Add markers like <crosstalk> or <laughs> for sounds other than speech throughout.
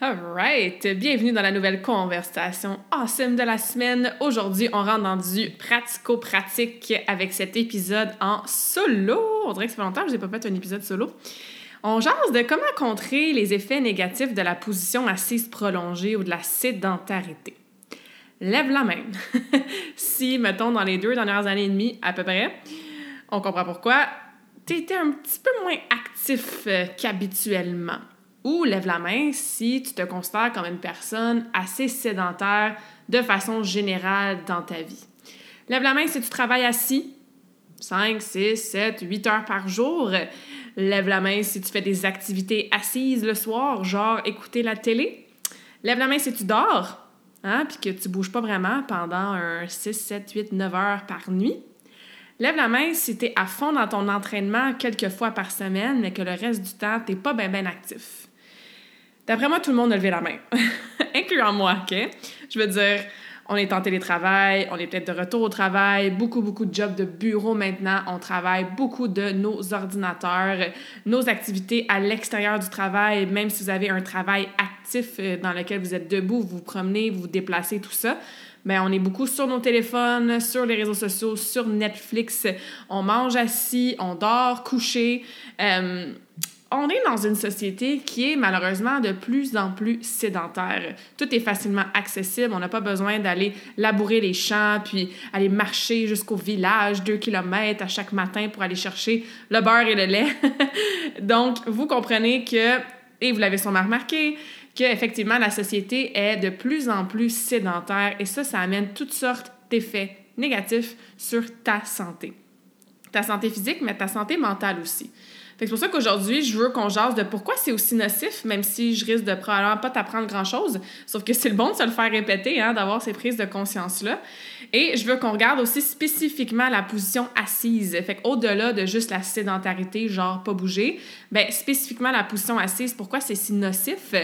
Alright, bienvenue dans la nouvelle conversation awesome de la semaine. Aujourd'hui, on rentre dans du pratico-pratique avec cet épisode en solo. On dirait que ça fait longtemps que je n'ai pas fait un épisode solo. On jase de comment contrer les effets négatifs de la position assise prolongée ou de la sédentarité. Lève la main. <laughs> si, mettons, dans les deux dernières années et demie, à peu près, on comprend pourquoi, tu étais un petit peu moins actif euh, qu'habituellement. Ou lève la main si tu te considères comme une personne assez sédentaire de façon générale dans ta vie. Lève la main si tu travailles assis 5, 6, 7, 8 heures par jour. Lève la main si tu fais des activités assises le soir, genre écouter la télé. Lève la main si tu dors, hein, puis que tu bouges pas vraiment pendant un 6, 7, 8, 9 heures par nuit. Lève la main si tu es à fond dans ton entraînement quelques fois par semaine, mais que le reste du temps, tu n'es pas bien ben actif. D'après moi, tout le monde a levé la main, <laughs> incluant moi, OK? Je veux dire, on est en télétravail, on est peut-être de retour au travail, beaucoup, beaucoup de jobs de bureau maintenant. On travaille beaucoup de nos ordinateurs, nos activités à l'extérieur du travail, même si vous avez un travail actif euh, dans lequel vous êtes debout, vous vous promenez, vous vous déplacez, tout ça. Mais on est beaucoup sur nos téléphones, sur les réseaux sociaux, sur Netflix. On mange assis, on dort couché. Euh, on est dans une société qui est malheureusement de plus en plus sédentaire. Tout est facilement accessible. On n'a pas besoin d'aller labourer les champs puis aller marcher jusqu'au village, deux kilomètres à chaque matin pour aller chercher le beurre et le lait. <laughs> Donc, vous comprenez que, et vous l'avez sûrement remarqué, qu'effectivement, la société est de plus en plus sédentaire et ça, ça amène toutes sortes d'effets négatifs sur ta santé. Ta santé physique, mais ta santé mentale aussi c'est pour ça qu'aujourd'hui, je veux qu'on jase de pourquoi c'est aussi nocif, même si je risque de probablement pas t'apprendre grand-chose. Sauf que c'est le bon de se le faire répéter, hein, d'avoir ces prises de conscience-là. Et je veux qu'on regarde aussi spécifiquement la position assise. Fait qu'au-delà de juste la sédentarité, genre pas bouger, ben spécifiquement la position assise, pourquoi c'est si nocif?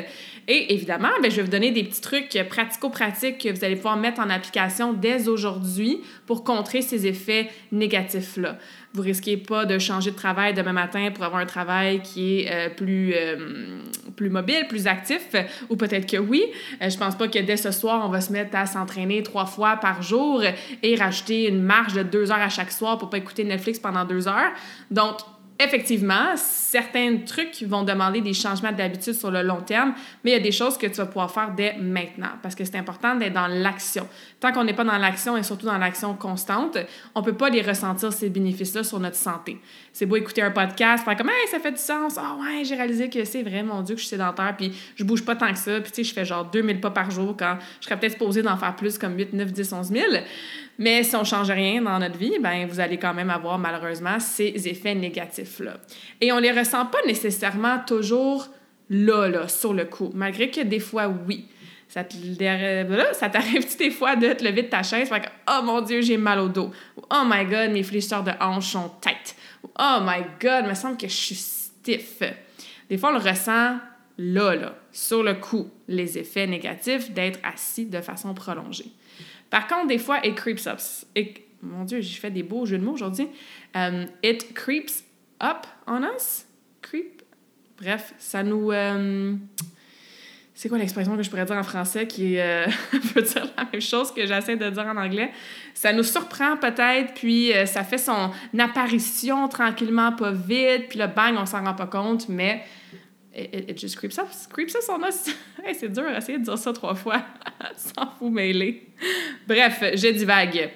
Et évidemment, ben, je vais vous donner des petits trucs pratico-pratiques que vous allez pouvoir mettre en application dès aujourd'hui pour contrer ces effets négatifs-là. Vous risquez pas de changer de travail demain matin pour avoir un travail qui est euh, plus, euh, plus mobile, plus actif, ou peut-être que oui. Euh, je pense pas que dès ce soir, on va se mettre à s'entraîner trois fois par jour et rajouter une marge de deux heures à chaque soir pour pas écouter Netflix pendant deux heures. Donc, effectivement, certains trucs vont demander des changements d'habitude sur le long terme, mais il y a des choses que tu vas pouvoir faire dès maintenant parce que c'est important d'être dans l'action. Tant qu'on n'est pas dans l'action et surtout dans l'action constante, on ne peut pas les ressentir, ces bénéfices-là, sur notre santé. C'est beau écouter un podcast, faire comme hey, ça fait du sens. Ah ouais, j'ai réalisé que c'est vrai, mon Dieu, que je suis sédentaire, puis je bouge pas tant que ça, puis tu sais, je fais genre 2000 pas par jour quand je serais peut-être supposée d'en faire plus comme 8, 9, 10, 11 000. Mais si on change rien dans notre vie, ben vous allez quand même avoir malheureusement ces effets négatifs-là. Et on les ressent pas nécessairement toujours là, là, sur le coup, malgré que des fois, oui. Ça t'arrive-tu des fois de te lever de ta chaise, faire que, oh mon Dieu, j'ai mal au dos. oh my God, mes fléchisseurs de hanches sont têtes. oh my God, me semble que je suis stiff. Des fois, on le ressent là, là, sur le coup, les effets négatifs d'être assis de façon prolongée. Par contre, des fois, it creeps up. mon Dieu, j'ai fait des beaux jeux de mots aujourd'hui. Um, it creeps up on us? Creep? Bref, ça nous. Um, c'est quoi l'expression que je pourrais dire en français qui euh, <laughs> veut dire la même chose que j'essaie de dire en anglais? Ça nous surprend peut-être, puis euh, ça fait son apparition tranquillement, pas vite, puis le bang, on s'en rend pas compte, mais It, just creeps up. Creeps up on us. <laughs> hey, c'est dur d'essayer de dire ça trois fois <laughs> sans vous mêler. Bref, je divague.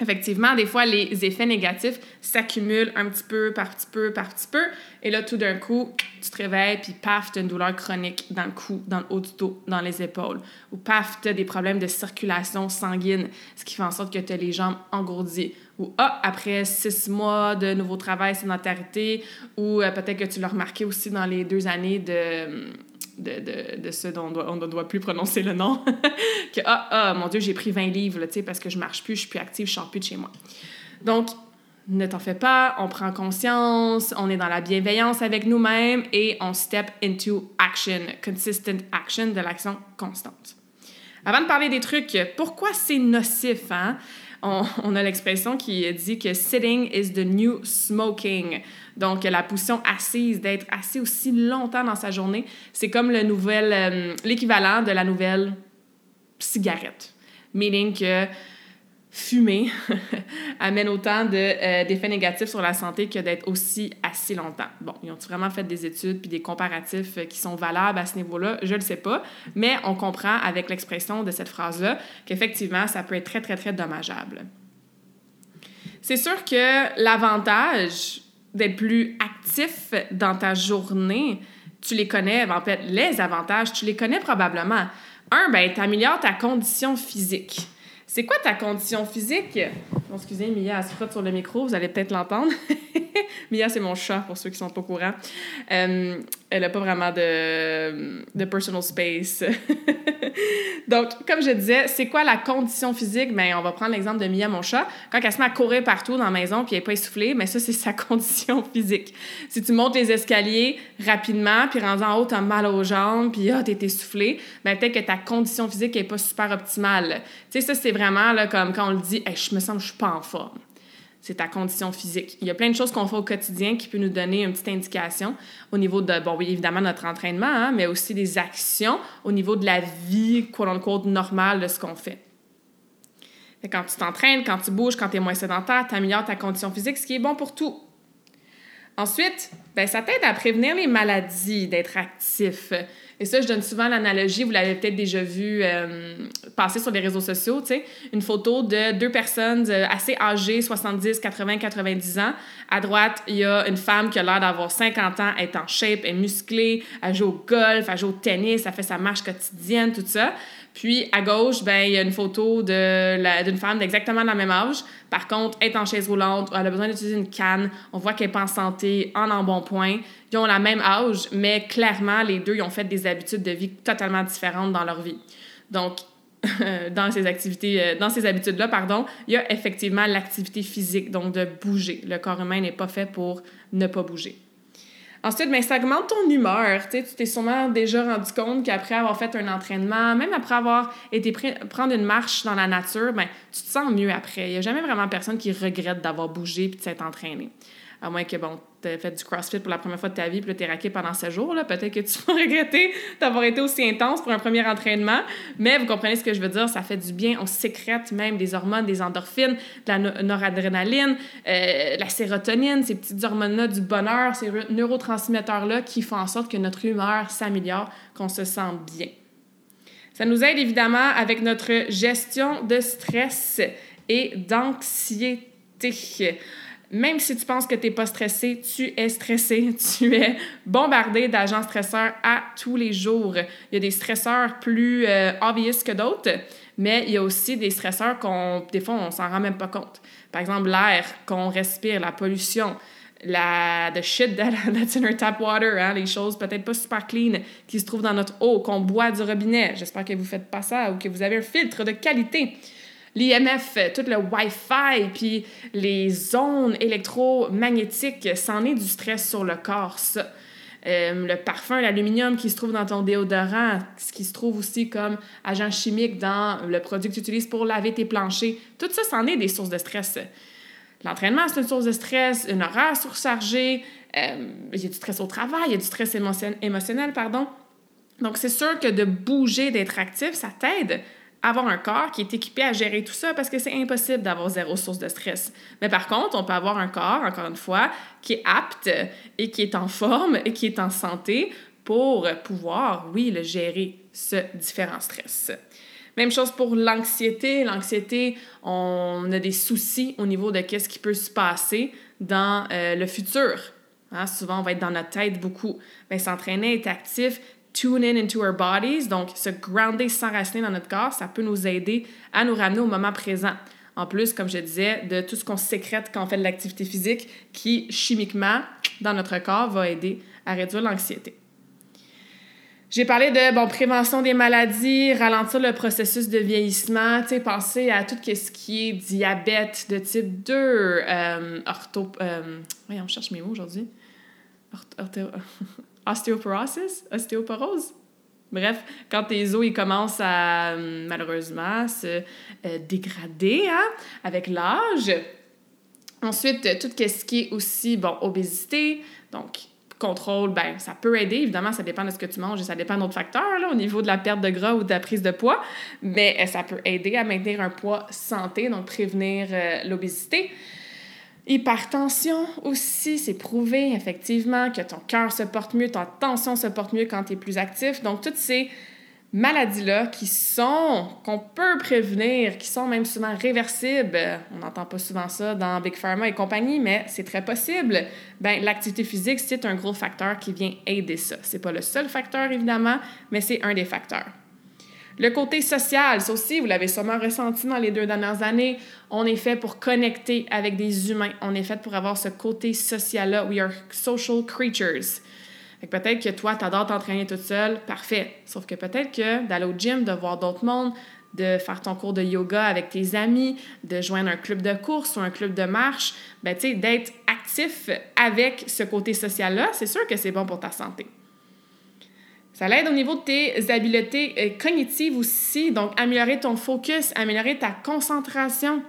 Effectivement, des fois, les effets négatifs s'accumulent un petit peu, par petit peu, par petit peu. Et là, tout d'un coup, tu te réveilles, puis paf, tu une douleur chronique dans le cou, dans le haut du dos, dans les épaules. Ou paf, tu des problèmes de circulation sanguine, ce qui fait en sorte que tu as les jambes engourdies. Ou ah, après six mois de nouveau travail, sédentarité, ou euh, peut-être que tu l'as remarqué aussi dans les deux années de de, de, de ce dont on ne doit plus prononcer le nom, <laughs> que ah, ah, mon Dieu, j'ai pris 20 livres, sais, parce que je marche plus, je suis plus active, je sors plus de chez moi. Donc, ne t'en fais pas, on prend conscience, on est dans la bienveillance avec nous-mêmes et on step into action, consistent action, de l'action constante. Avant de parler des trucs, pourquoi c'est nocif, hein? On, a l'expression qui dit que sitting is the new smoking. Donc, la position assise, d'être assis aussi longtemps dans sa journée, c'est comme le nouvel, euh, l'équivalent de la nouvelle cigarette. Meaning que fumer <laughs> amène autant euh, d'effets négatifs sur la santé que d'être aussi assis longtemps. Bon, ils ont vraiment fait des études puis des comparatifs euh, qui sont valables à ce niveau-là? Je ne le sais pas, mais on comprend avec l'expression de cette phrase-là qu'effectivement, ça peut être très, très, très dommageable. C'est sûr que l'avantage d'être plus actif dans ta journée, tu les connais, en fait, les avantages, tu les connais probablement. Un, ben, tu améliores ta condition physique. C'est quoi ta condition physique? Bon, excusez, Mia, elle se frotte sur le micro, vous allez peut-être l'entendre. <laughs> Mia, c'est mon chat, pour ceux qui sont pas au courant. Euh, elle n'a pas vraiment de, de personal space. <laughs> Donc, comme je disais, c'est quoi la condition physique? Bien, on va prendre l'exemple de Mia, mon chat. Quand elle se met à courir partout dans la maison puis elle n'est pas essoufflée, mais ça, c'est sa <laughs> condition physique. Si tu montes les escaliers rapidement, puis rendu en haut, tu as mal aux jambes, puis ah, tu es essoufflé, bien, peut-être que ta condition physique n'est pas super optimale. Tu sais, ça, c'est vraiment là, comme quand on le dit, je me sens que je suis pas en forme c'est ta condition physique. Il y a plein de choses qu'on fait au quotidien qui peuvent nous donner une petite indication au niveau de, bon, oui, évidemment, notre entraînement, hein, mais aussi des actions au niveau de la vie, quote-unquote, normale de ce qu'on fait. Quand tu t'entraînes, quand tu bouges, quand tu es moins sédentaire, tu améliores ta condition physique, ce qui est bon pour tout. Ensuite, ben, ça t'aide à prévenir les maladies, d'être actif. Et ça, je donne souvent l'analogie, vous l'avez peut-être déjà vu euh, passer sur les réseaux sociaux, tu sais, une photo de deux personnes euh, assez âgées, 70, 80, 90 ans. À droite, il y a une femme qui a l'air d'avoir 50 ans, elle est en shape, elle est musclée, elle joue au golf, elle joue au tennis, elle fait sa marche quotidienne, tout ça. Puis à gauche, ben il y a une photo d'une femme d'exactement la même âge. Par contre, elle est en chaise roulante, elle a besoin d'utiliser une canne. On voit qu'elle n'est pas en santé, en embonpoint. Ils ont la même âge, mais clairement, les deux, ils ont fait des habitudes de vie totalement différentes dans leur vie. Donc, <laughs> dans ces activités, euh, dans ces habitudes-là, pardon, il y a effectivement l'activité physique, donc de bouger. Le corps humain n'est pas fait pour ne pas bouger. Ensuite, ben, ça augmente ton humeur. Tu t'es sûrement déjà rendu compte qu'après avoir fait un entraînement, même après avoir été prendre une marche dans la nature, ben, tu te sens mieux après. Il n'y a jamais vraiment personne qui regrette d'avoir bougé et de s'être entraîné. À moins que, bon, tu fait du CrossFit pour la première fois de ta vie, puis tu es raqué pendant ce jours, là, peut-être que tu vas <laughs> regretter d'avoir été aussi intense pour un premier entraînement. Mais vous comprenez ce que je veux dire, ça fait du bien. On sécrète même des hormones, des endorphines, de la noradrénaline, euh, la sérotonine, ces petites hormones-là du bonheur, ces neurotransmetteurs-là qui font en sorte que notre humeur s'améliore, qu'on se sent bien. Ça nous aide évidemment avec notre gestion de stress et d'anxiété même si tu penses que tu n'es pas stressé, tu es stressé, <laughs> tu es bombardé d'agents stresseurs à tous les jours. Il y a des stresseurs plus euh, obvious que d'autres, mais il y a aussi des stresseurs qu'on, des fois, on s'en rend même pas compte. Par exemple, l'air qu'on respire, la pollution, la the shit <laughs> that's in our tap water, hein, les choses peut-être pas super clean qui se trouvent dans notre eau, qu'on boit du robinet. J'espère que vous faites pas ça ou que vous avez un filtre de qualité l'IMF, tout le Wi-Fi, puis les zones électromagnétiques, c'en est du stress sur le corps, ça. Euh, le parfum, l'aluminium qui se trouve dans ton déodorant, ce qui se trouve aussi comme agent chimique dans le produit que tu utilises pour laver tes planchers, tout ça, c'en est des sources de stress. L'entraînement, c'est une source de stress, une horaire surchargée, euh, il y a du stress au travail, il y a du stress émotionnel, pardon. Donc, c'est sûr que de bouger, d'être actif, ça t'aide avoir un corps qui est équipé à gérer tout ça parce que c'est impossible d'avoir zéro source de stress. Mais par contre, on peut avoir un corps, encore une fois, qui est apte et qui est en forme et qui est en santé pour pouvoir, oui, le gérer, ce différent stress. Même chose pour l'anxiété. L'anxiété, on a des soucis au niveau de qu'est-ce qui peut se passer dans euh, le futur. Hein, souvent, on va être dans notre tête beaucoup. Mais s'entraîner, être actif, tune in into our bodies, donc se grounder, s'enraciner dans notre corps, ça peut nous aider à nous ramener au moment présent. En plus, comme je disais, de tout ce qu'on sécrète quand on fait de l'activité physique qui, chimiquement, dans notre corps, va aider à réduire l'anxiété. J'ai parlé de bon, prévention des maladies, ralentir le processus de vieillissement, tu sais, penser à tout ce qui est diabète de type 2, euh, ortho... Euh, on cherche mes mots aujourd'hui. Ostéoporosis? Ostéoporose? Bref, quand tes os ils commencent à malheureusement se euh, dégrader hein, avec l'âge. Ensuite, tout ce qui est aussi, bon, obésité, donc contrôle, ben ça peut aider. Évidemment, ça dépend de ce que tu manges et ça dépend d'autres facteurs là, au niveau de la perte de gras ou de la prise de poids, mais euh, ça peut aider à maintenir un poids santé, donc prévenir euh, l'obésité. Hypertension aussi, c'est prouvé effectivement que ton cœur se porte mieux, ta tension se porte mieux quand tu es plus actif. Donc, toutes ces maladies-là qui sont, qu'on peut prévenir, qui sont même souvent réversibles, on n'entend pas souvent ça dans Big Pharma et compagnie, mais c'est très possible, ben l'activité physique, c'est un gros facteur qui vient aider ça. C'est pas le seul facteur, évidemment, mais c'est un des facteurs. Le côté social, ça aussi, vous l'avez sûrement ressenti dans les deux dernières années. On est fait pour connecter avec des humains. On est fait pour avoir ce côté social-là. We are social creatures. Peut-être que toi, tu adores t'entraîner toute seule, parfait. Sauf que peut-être que d'aller au gym, de voir d'autres mondes, de faire ton cours de yoga avec tes amis, de joindre un club de course ou un club de marche, ben, d'être actif avec ce côté social-là, c'est sûr que c'est bon pour ta santé. Ça l'aide au niveau de tes habiletés euh, cognitives aussi, donc améliorer ton focus, améliorer ta concentration.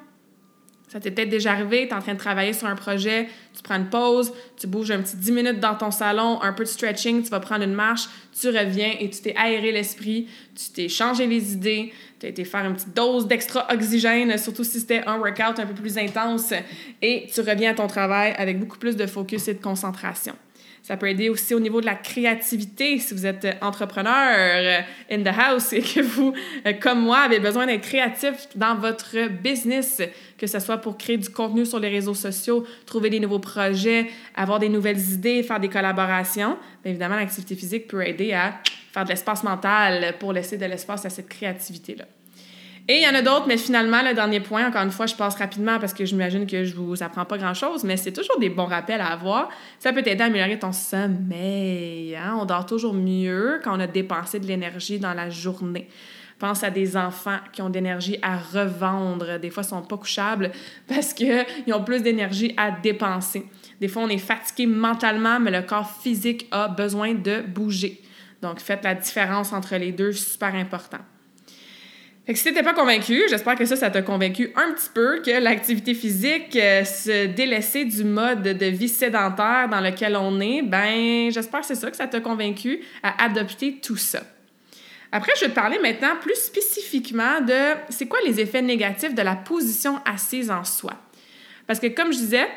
Ça t'est peut-être déjà arrivé, tu es en train de travailler sur un projet, tu prends une pause, tu bouges un petit 10 minutes dans ton salon, un peu de stretching, tu vas prendre une marche, tu reviens et tu t'es aéré l'esprit, tu t'es changé les idées, tu as été faire une petite dose d'extra oxygène, surtout si c'était un workout un peu plus intense, et tu reviens à ton travail avec beaucoup plus de focus et de concentration. Ça peut aider aussi au niveau de la créativité si vous êtes entrepreneur euh, in the house et que vous, euh, comme moi, avez besoin d'être créatif dans votre business, que ce soit pour créer du contenu sur les réseaux sociaux, trouver des nouveaux projets, avoir des nouvelles idées, faire des collaborations. Bien évidemment, l'activité physique peut aider à faire de l'espace mental pour laisser de l'espace à cette créativité-là. Et il y en a d'autres, mais finalement, le dernier point, encore une fois, je passe rapidement parce que j'imagine que je vous apprends pas grand-chose, mais c'est toujours des bons rappels à avoir. Ça peut t'aider à améliorer ton sommeil. Hein? On dort toujours mieux quand on a dépensé de l'énergie dans la journée. Pense à des enfants qui ont de l'énergie à revendre. Des fois, ils sont pas couchables <laughs> parce qu'ils ont plus d'énergie à dépenser. Des fois, on est fatigué mentalement, mais le corps physique a besoin de bouger. Donc, faites la différence entre les deux, super important. Fait que si t'étais pas convaincu, j'espère que ça, ça t'a convaincu un petit peu que l'activité physique, euh, se délaisser du mode de vie sédentaire dans lequel on est, ben j'espère que c'est ça que ça t'a convaincu à adopter tout ça. Après, je vais te parler maintenant plus spécifiquement de c'est quoi les effets négatifs de la position assise en soi. Parce que comme je disais,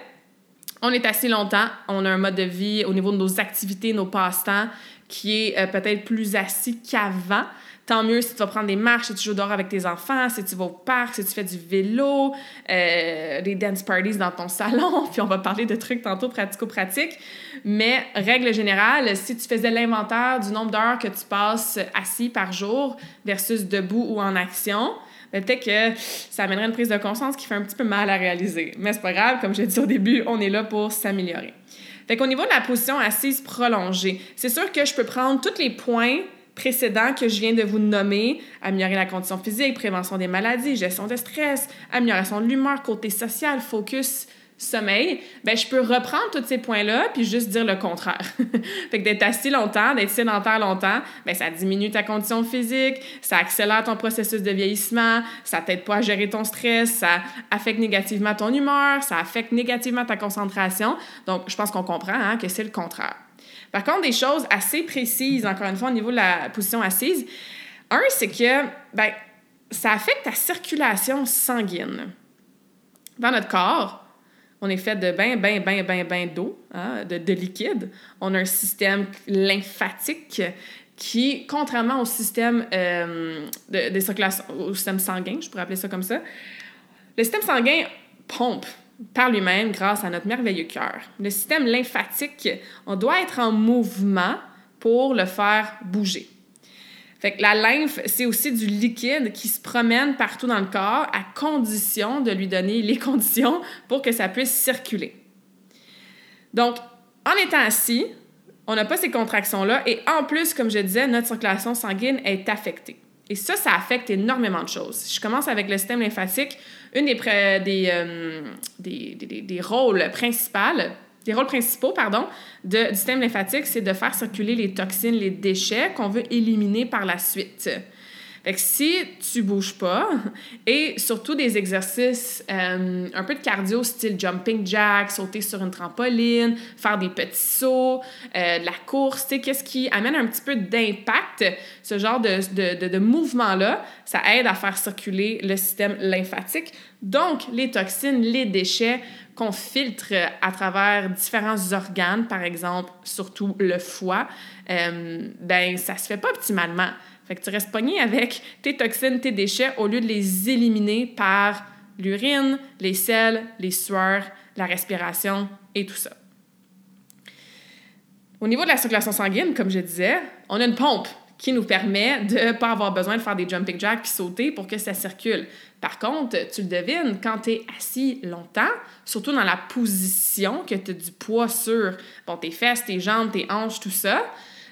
on est assis longtemps, on a un mode de vie au niveau de nos activités, nos passe-temps qui est euh, peut-être plus assis qu'avant. Tant mieux si tu vas prendre des marches, si tu joues dehors avec tes enfants, si tu vas au parc, si tu fais du vélo, euh, des dance parties dans ton <laughs> salon, puis on va parler de trucs tantôt pratico-pratiques. Mais règle générale, si tu faisais l'inventaire du nombre d'heures que tu passes assis par jour versus debout ou en action, ben, peut-être que ça amènerait une prise de conscience qui fait un petit peu mal à réaliser. Mais c'est pas grave, comme j'ai dit au début, on est là pour s'améliorer. Fait qu'au niveau de la position assise prolongée, c'est sûr que je peux prendre tous les points précédents que je viens de vous nommer, améliorer la condition physique, prévention des maladies, gestion de stress, amélioration de l'humeur, côté social, focus, sommeil, ben je peux reprendre tous ces points-là puis juste dire le contraire. <laughs> fait que d'être assis longtemps, d'être sédentaire longtemps, ben ça diminue ta condition physique, ça accélère ton processus de vieillissement, ça t'aide pas à gérer ton stress, ça affecte négativement ton humeur, ça affecte négativement ta concentration. Donc je pense qu'on comprend hein, que c'est le contraire. Par contre, des choses assez précises, encore une fois, au niveau de la position assise. Un, c'est que ben, ça affecte ta circulation sanguine. Dans notre corps, on est fait de ben, ben, ben, ben, ben d'eau, hein, de, de liquide. On a un système lymphatique qui, contrairement au système, euh, de, des au système sanguin, je pourrais appeler ça comme ça, le système sanguin pompe par lui-même grâce à notre merveilleux cœur. Le système lymphatique, on doit être en mouvement pour le faire bouger. Fait que la lymphe, c'est aussi du liquide qui se promène partout dans le corps à condition de lui donner les <laughs> conditions pour que ça puisse circuler. Donc, en étant assis, on n'a pas ces contractions-là et en plus, comme je disais, notre circulation sanguine est affectée. Et ça, ça affecte énormément de choses. Je commence avec le système lymphatique, une des, euh, des, des, des, rôles principaux, des rôles principaux pardon, de, du système lymphatique, c'est de faire circuler les toxines, les déchets qu'on veut éliminer par la suite. Que si tu bouges pas, et surtout des exercices, euh, un peu de cardio, style jumping jack, sauter sur une trampoline, faire des petits sauts, euh, de la course, tu sais, qu'est-ce qui amène un petit peu d'impact, ce genre de, de, de, de mouvement-là, ça aide à faire circuler le système lymphatique. Donc, les toxines, les déchets qu'on filtre à travers différents organes, par exemple, surtout le foie, euh, ben ça se fait pas optimalement. Fait que tu restes pogné avec tes toxines, tes déchets, au lieu de les éliminer par l'urine, les selles, les sueurs, la respiration et tout ça. Au niveau de la circulation sanguine, comme je disais, on a une pompe qui nous permet de ne pas avoir besoin de faire des jumping jacks sauter pour que ça circule. Par contre, tu le devines, quand tu es assis longtemps, surtout dans la position que tu as du poids sur bon, tes fesses, tes jambes, tes hanches, tout ça,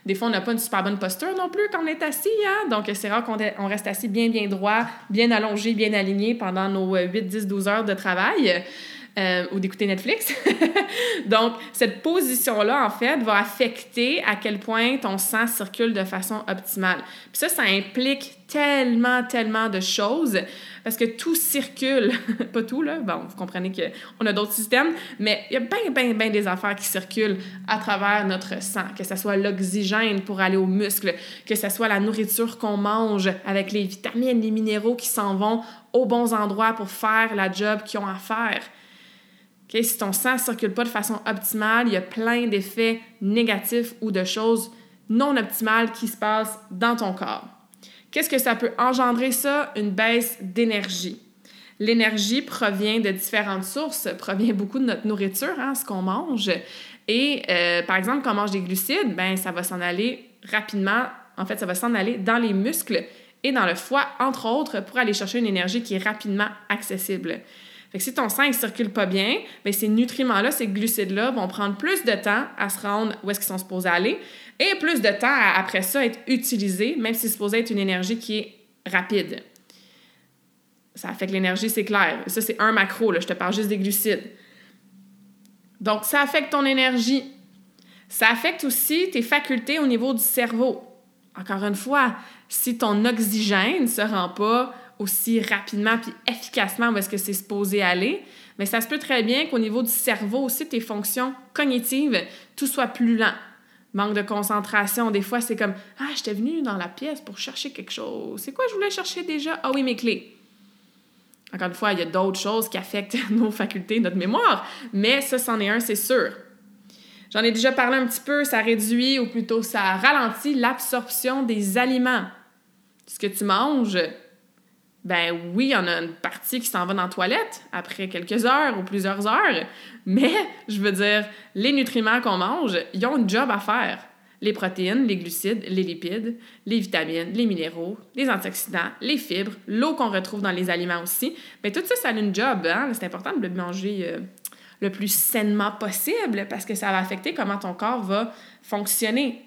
des fois, on n'a pas une super bonne posture non plus quand on est assis. Hein? Donc, c'est rare qu'on reste assis bien, bien droit, bien allongé, bien aligné pendant nos 8, 10, 12 heures de travail. Euh, ou d'écouter Netflix. <laughs> Donc, cette position-là, en fait, va affecter à quel point ton sang circule de façon optimale. Puis ça, ça implique tellement, tellement de choses parce que tout circule. <laughs> pas tout, là. Bon, vous comprenez qu'on a d'autres systèmes, mais il y a bien, bien, bien des affaires qui circulent à travers notre sang, que ce soit l'oxygène pour aller aux muscles, que ce soit la nourriture qu'on mange avec les vitamines, les minéraux qui s'en vont aux bons endroits pour faire la job qu'ils ont à faire. Si ton sang ne circule pas de façon optimale, il y a plein d'effets négatifs ou de choses non optimales qui se passent dans ton corps. Qu'est-ce que ça peut engendrer ça? Une baisse d'énergie. L'énergie provient de différentes sources, provient <laughs> beaucoup de notre nourriture, hein, ce qu'on mange. Et euh, par exemple, quand on mange des glucides, ben, ça va s'en aller rapidement, en fait, ça va s'en aller dans les muscles et dans le foie, entre autres, pour aller chercher une énergie qui est rapidement accessible. Fait que si ton sang ne circule pas bien, bien, ces nutriments-là, ces glucides-là vont prendre plus de temps à se rendre où est-ce qu'ils sont supposés aller et plus de temps à, après ça, être utilisés, même si c'est supposé être une énergie qui est rapide. Ça affecte l'énergie, c'est clair. Ça, c'est un macro, là. je te parle juste des glucides. Donc, ça affecte ton énergie. Ça affecte aussi tes facultés au niveau du cerveau. Encore une fois, si ton oxygène ne se rend pas aussi rapidement puis efficacement où est-ce que c'est supposé aller, mais ça se peut très bien qu'au niveau du cerveau aussi, tes fonctions cognitives, tout soit plus lent. Manque de concentration. Des fois, c'est comme Ah, j'étais venu dans la pièce pour chercher quelque chose. C'est quoi je voulais chercher déjà? Ah oui, mes clés. Encore une fois, il y a d'autres choses qui affectent <laughs> nos facultés, notre mémoire, mais ça, c'en est un, c'est sûr. J'en ai déjà parlé un petit peu, ça réduit ou plutôt ça ralentit l'absorption des aliments. Ce que tu manges, ben oui, il y en a une partie qui s'en va dans la toilette après quelques heures ou plusieurs heures, mais je veux dire, les nutriments qu'on mange, ils ont un job à faire. Les protéines, les glucides, les lipides, les vitamines, les minéraux, les antioxydants, les fibres, l'eau qu'on retrouve dans les aliments aussi, bien tout ça, ça a une job. Hein? C'est important de le manger euh, le plus sainement possible parce que ça va affecter comment ton corps va fonctionner.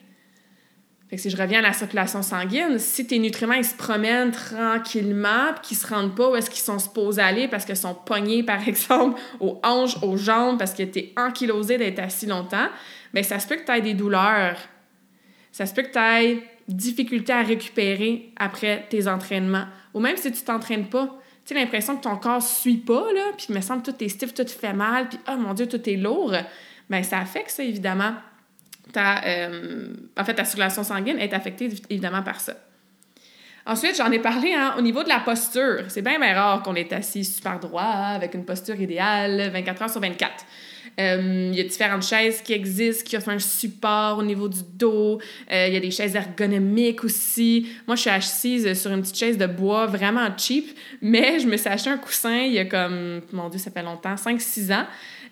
Fait que si je reviens à la circulation sanguine, si tes nutriments ils se promènent tranquillement puis qu'ils se rendent pas où est-ce qu'ils sont supposés aller parce qu'ils sont pognés, par <laughs> exemple, aux hanches, aux jambes, parce que tu es ankylosé d'être assis longtemps, bien, ça se peut que tu aies des douleurs. Ça se peut que tu aies difficulté à récupérer après tes entraînements. Ou même si tu t'entraînes pas, tu as l'impression que ton corps suit pas, puis il me semble que tout est stiff, tout fait mal, puis oh mon Dieu, tout est lourd. Bien, ça affecte ça, évidemment ta, euh, en fait, ta circulation sanguine est affectée évidemment par ça. Ensuite, j'en ai parlé hein, au niveau de la posture. C'est bien, rare qu'on est assis super droit, avec une posture idéale, 24 heures sur 24. Euh, il y a différentes chaises qui existent, qui offrent un support au niveau du dos. Euh, il y a des chaises ergonomiques aussi. Moi, je suis assise sur une petite chaise de bois vraiment cheap, mais je me suis acheté un coussin il y a comme, mon Dieu, ça fait longtemps, 5-6 ans.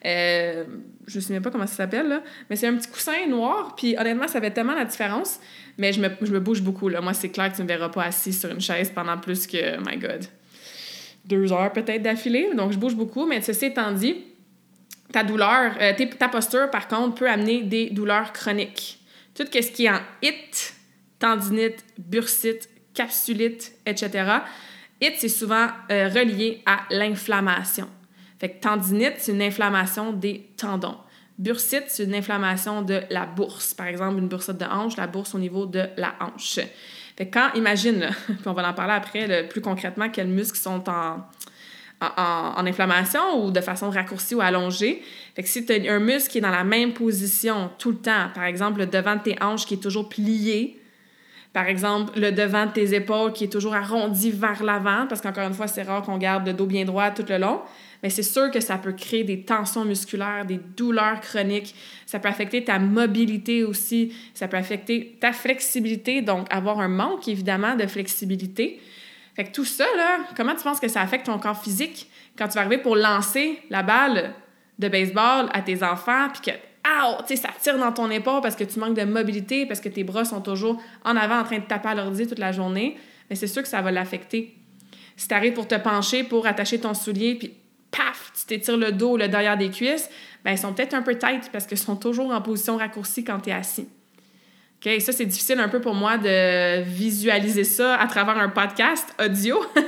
Euh, je me souviens pas comment ça s'appelle. Mais c'est un petit coussin noir, puis honnêtement, ça fait tellement la différence. Mais je me, bouge beaucoup, là. Moi, c'est clair que tu me verras pas assis sur une chaise pendant plus que, my God, deux heures peut-être d'affilée. Donc, je bouge beaucoup. Mais ceci étant dit, ta douleur, euh, ta posture, par contre, peut amener des douleurs chroniques. Tout ce qui est en it, tendinite, bursite, capsulite, etc. It, c'est souvent euh, relié à l'inflammation. Fait que tendinite, c'est une inflammation des tendons. Bursite, c'est une inflammation de la bourse. Par exemple, une bursite de hanche, la bourse au niveau de la hanche. Fait que quand, imagine, <laughs> puis on va en parler après, plus concrètement, quels muscles sont en, en, inflammation ou de façon raccourcie ou allongée. Fait que si tu as un muscle qui est dans la même position tout le temps, par exemple, le devant de tes hanches qui est toujours plié, par exemple, le devant de tes épaules qui est toujours arrondi vers l'avant, parce qu'encore une fois, c'est rare qu'on garde le dos bien droit tout le long mais c'est sûr que ça peut créer des tensions musculaires, des douleurs chroniques. Ça peut affecter ta mobilité aussi. Ça peut affecter ta flexibilité, donc avoir un manque évidemment de flexibilité. Fait que tout ça, comment tu penses que ça affecte ton corps physique quand tu vas arriver pour lancer la balle de baseball à tes enfants, puis que ah, tu sais, ça tire dans ton épaule parce que tu manques de mobilité, parce que tes bras sont toujours en avant en train de taper à l'ordi toute la journée, mais c'est sûr que ça va l'affecter. Si tu arrives pour te pencher, pour attacher ton soulier, puis paf, tu t'étires le dos, le derrière des cuisses, ben ils sont peut-être un peu tight parce qu'ils sont toujours en position raccourcie quand tu es assis. OK, ça, c'est difficile un peu pour moi de visualiser ça à travers un podcast audio. Il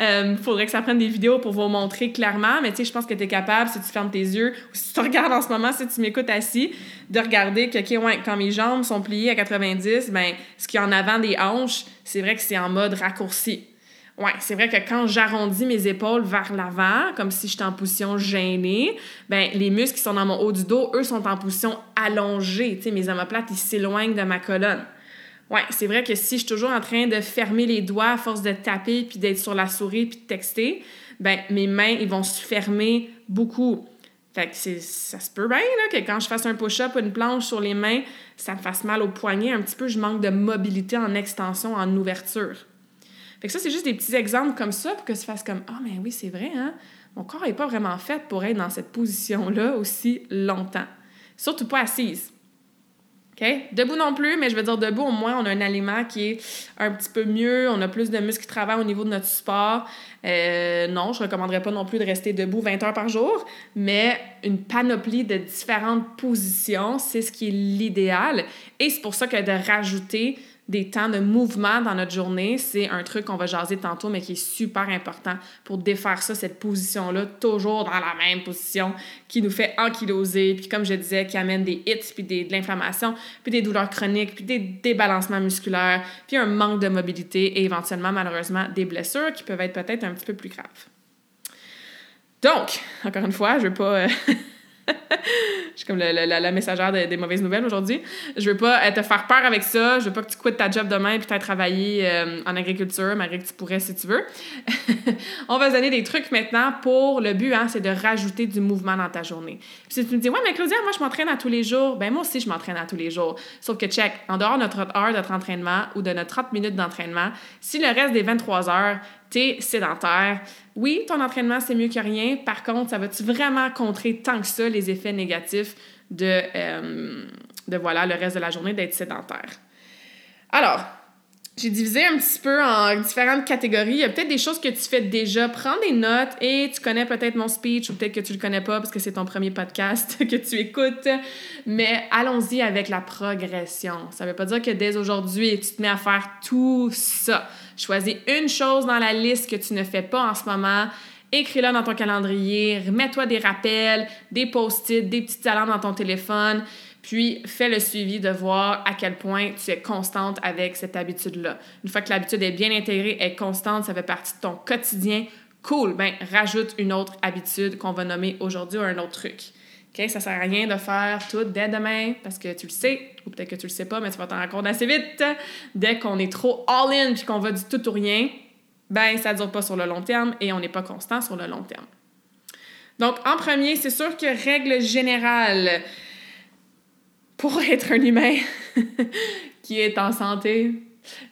<laughs> euh, faudrait que ça prenne des vidéos pour vous montrer clairement, mais tu sais, je pense que tu es capable, si tu fermes tes yeux, ou si tu te <laughs> regardes en ce moment, si tu m'écoutes assis, de regarder que, OK, ouais, quand mes jambes sont pliées à 90, ben ce qui est en avant des hanches, c'est vrai que c'est en mode raccourci. Ouais, c'est vrai que quand j'arrondis mes épaules vers l'avant, comme si j'étais en position gênée, ben les muscles qui sont dans mon haut du dos, eux, sont en position allongée. Tu sais, mes omoplates, ils s'éloignent de ma colonne. Ouais, c'est vrai que si je suis toujours en train de fermer les doigts à force de taper, puis d'être sur la souris, puis de texter, ben mes mains, ils vont se fermer beaucoup. Fait que ça se peut bien là, que quand je fasse un push-up ou une planche sur les mains, ça me fasse mal au poignet. Un petit peu, je manque de mobilité en extension, en ouverture. Fait que ça, c'est juste des petits exemples comme ça pour que tu fasses comme Ah, mais oui, c'est vrai, hein? Mon corps n'est pas vraiment fait pour être dans cette position-là aussi longtemps. Surtout pas assise. OK? Debout non plus, mais je veux dire, debout, au moins, on a un aliment qui est un petit peu mieux, on a plus de muscles qui travaillent au niveau de notre support. Euh, non, je ne recommanderais pas non plus de rester debout 20 heures par jour, mais une panoplie de différentes positions, c'est ce qui est l'idéal. Et c'est pour ça que de rajouter des temps de mouvement dans notre journée, c'est un truc qu'on va jaser tantôt, mais qui est super important pour défaire ça, cette position-là, toujours dans la même position, qui nous fait ankyloser, puis comme je disais, qui amène des hits, puis des, de l'inflammation, puis des douleurs chroniques, puis des débalancements musculaires, puis un manque de mobilité et éventuellement, malheureusement, des blessures qui peuvent être peut-être un petit peu plus graves. Donc, encore une fois, je ne veux pas... Euh, <laughs> <laughs> je suis comme la, messagère des, mauvaises nouvelles aujourd'hui. Je veux pas euh, te faire peur avec ça. Je veux pas que tu quittes ta job demain puis tu travailler euh, en agriculture, malgré que tu pourrais si tu veux. <laughs> On va se donner des trucs maintenant pour le but, hein, c'est de rajouter du mouvement dans ta journée. Puis si tu me dis, ouais, mais Claudia, moi, je m'entraîne à tous les jours, ben moi aussi, je m'entraîne à tous les jours. Sauf que, check, en dehors de notre heure de notre entraînement ou de notre 30 minutes d'entraînement, si le reste des 23 heures, tu sédentaire. Oui, ton entraînement, c'est mieux que rien. Par contre, ça va-tu vraiment contrer tant que ça les effets négatifs de, euh, de voilà, le reste de la journée d'être sédentaire? Alors, j'ai divisé un petit peu en différentes catégories. Il y a peut-être des choses que tu fais déjà. Prends des notes et tu connais peut-être mon speech ou peut-être que tu le connais pas parce que c'est ton premier podcast <laughs> que tu écoutes. Mais allons-y avec la progression. Ça veut pas dire que dès aujourd'hui, tu te mets à faire tout ça. Choisis une chose dans la liste que tu ne fais pas en ce moment. Écris-la dans ton calendrier. Remets-toi des rappels, des post-it, des petites alarmes dans ton téléphone. Puis, fais le suivi de voir à quel point tu es constante avec cette habitude-là. Une fois que l'habitude est bien intégrée, est constante, ça fait partie de ton quotidien, cool, ben rajoute une autre habitude qu'on va nommer aujourd'hui ou un autre truc. OK? Ça sert à rien de faire tout dès demain parce que tu le sais, ou peut-être que tu le sais pas, mais tu vas t'en rendre compte assez vite. Dès qu'on est trop all-in puis qu'on va du tout ou rien, ben ça dure pas sur le long terme et on n'est pas constant sur le long terme. Donc, en premier, c'est sûr que règle générale, pour <laughs> être un humain <laughs> qui est en santé,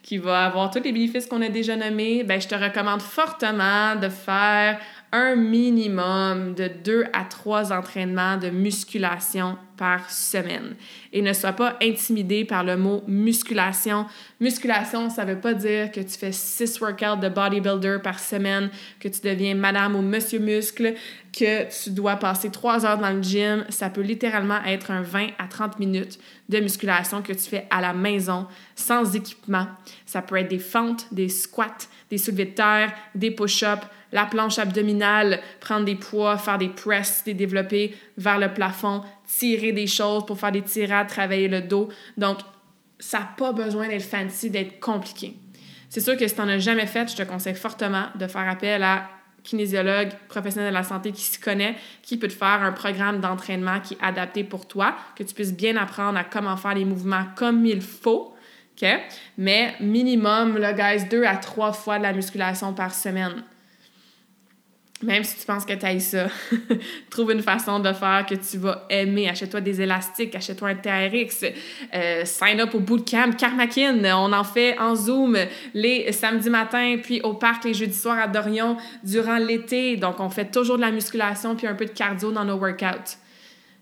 qui va avoir tous les bénéfices qu'on a déjà nommés, ben, je te recommande fortement de faire un minimum de deux à trois entraînements de musculation par semaine. Et ne sois pas intimidé par le mot musculation. Musculation, ça veut pas dire que tu fais six workouts de bodybuilder par semaine, que tu deviens madame ou monsieur muscle, que tu dois passer trois heures dans le gym. Ça peut littéralement être un 20 à 30 minutes de musculation que tu fais à la maison, sans équipement. Ça peut être des fentes, des squats, des soulevés de terre, des push-ups, la planche abdominale, prendre des poids, faire des press, des développés vers le plafond, tirer des choses pour faire des tirades, travailler le dos. Donc, ça n'a pas besoin d'être fancy, d'être compliqué. C'est sûr que si tu n'en as jamais fait, je te conseille fortement de faire appel à kinésiologue professionnel de la santé qui s'y connaît, qui peut te faire un programme d'entraînement qui est adapté pour toi, que tu puisses bien apprendre à comment faire les mouvements comme il faut. Mais minimum, là, guys, deux à trois fois de la musculation par semaine. Même si tu penses que tu ailles ça, <laughs> trouve une façon de faire que tu vas aimer. Achète-toi des élastiques, achète-toi un TRX, euh, sign up au bootcamp Carmackin. On en fait en Zoom les samedis matins, puis au parc les jeudis soirs à Dorion durant l'été. Donc, on fait toujours de la musculation puis un peu de cardio dans nos workouts.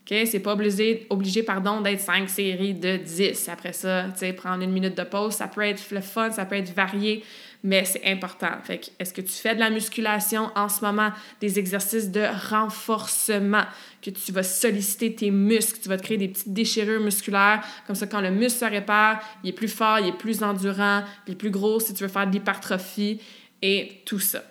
OK? C'est pas obligé, obligé pardon, d'être cinq séries de 10. Après ça, tu sais, prendre une minute de pause, ça peut être le fun, ça peut être varié mais c'est important. Fait est-ce que tu fais de la musculation en ce moment, des exercices de renforcement, que tu vas solliciter tes muscles, tu vas te créer des petites déchirures musculaires, comme ça, quand le muscle se répare, il est plus fort, il est plus endurant, il est plus gros si tu veux faire de l'hypertrophie et tout ça.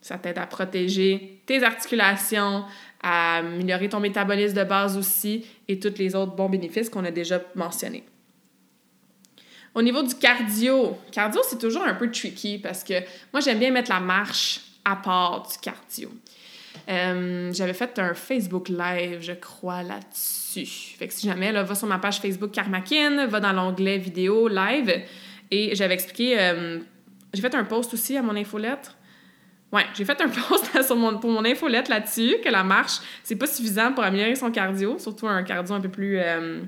Ça t'aide à protéger tes articulations, à améliorer ton métabolisme de base aussi et tous les autres bons bénéfices qu'on a déjà mentionnés. Au niveau du cardio, cardio, c'est toujours un peu tricky parce que moi, j'aime bien mettre la marche à part du cardio. Euh, j'avais fait un Facebook Live, je crois, là-dessus. Fait que si jamais, là, va sur ma page Facebook Karmakin, va dans l'onglet vidéo live et j'avais expliqué. Euh, j'ai fait un post aussi à mon infolettre. Ouais, j'ai fait un <laughs> post sur mon, pour mon infolette là-dessus que la marche, c'est pas suffisant pour améliorer son cardio, surtout un cardio un peu plus. Euh,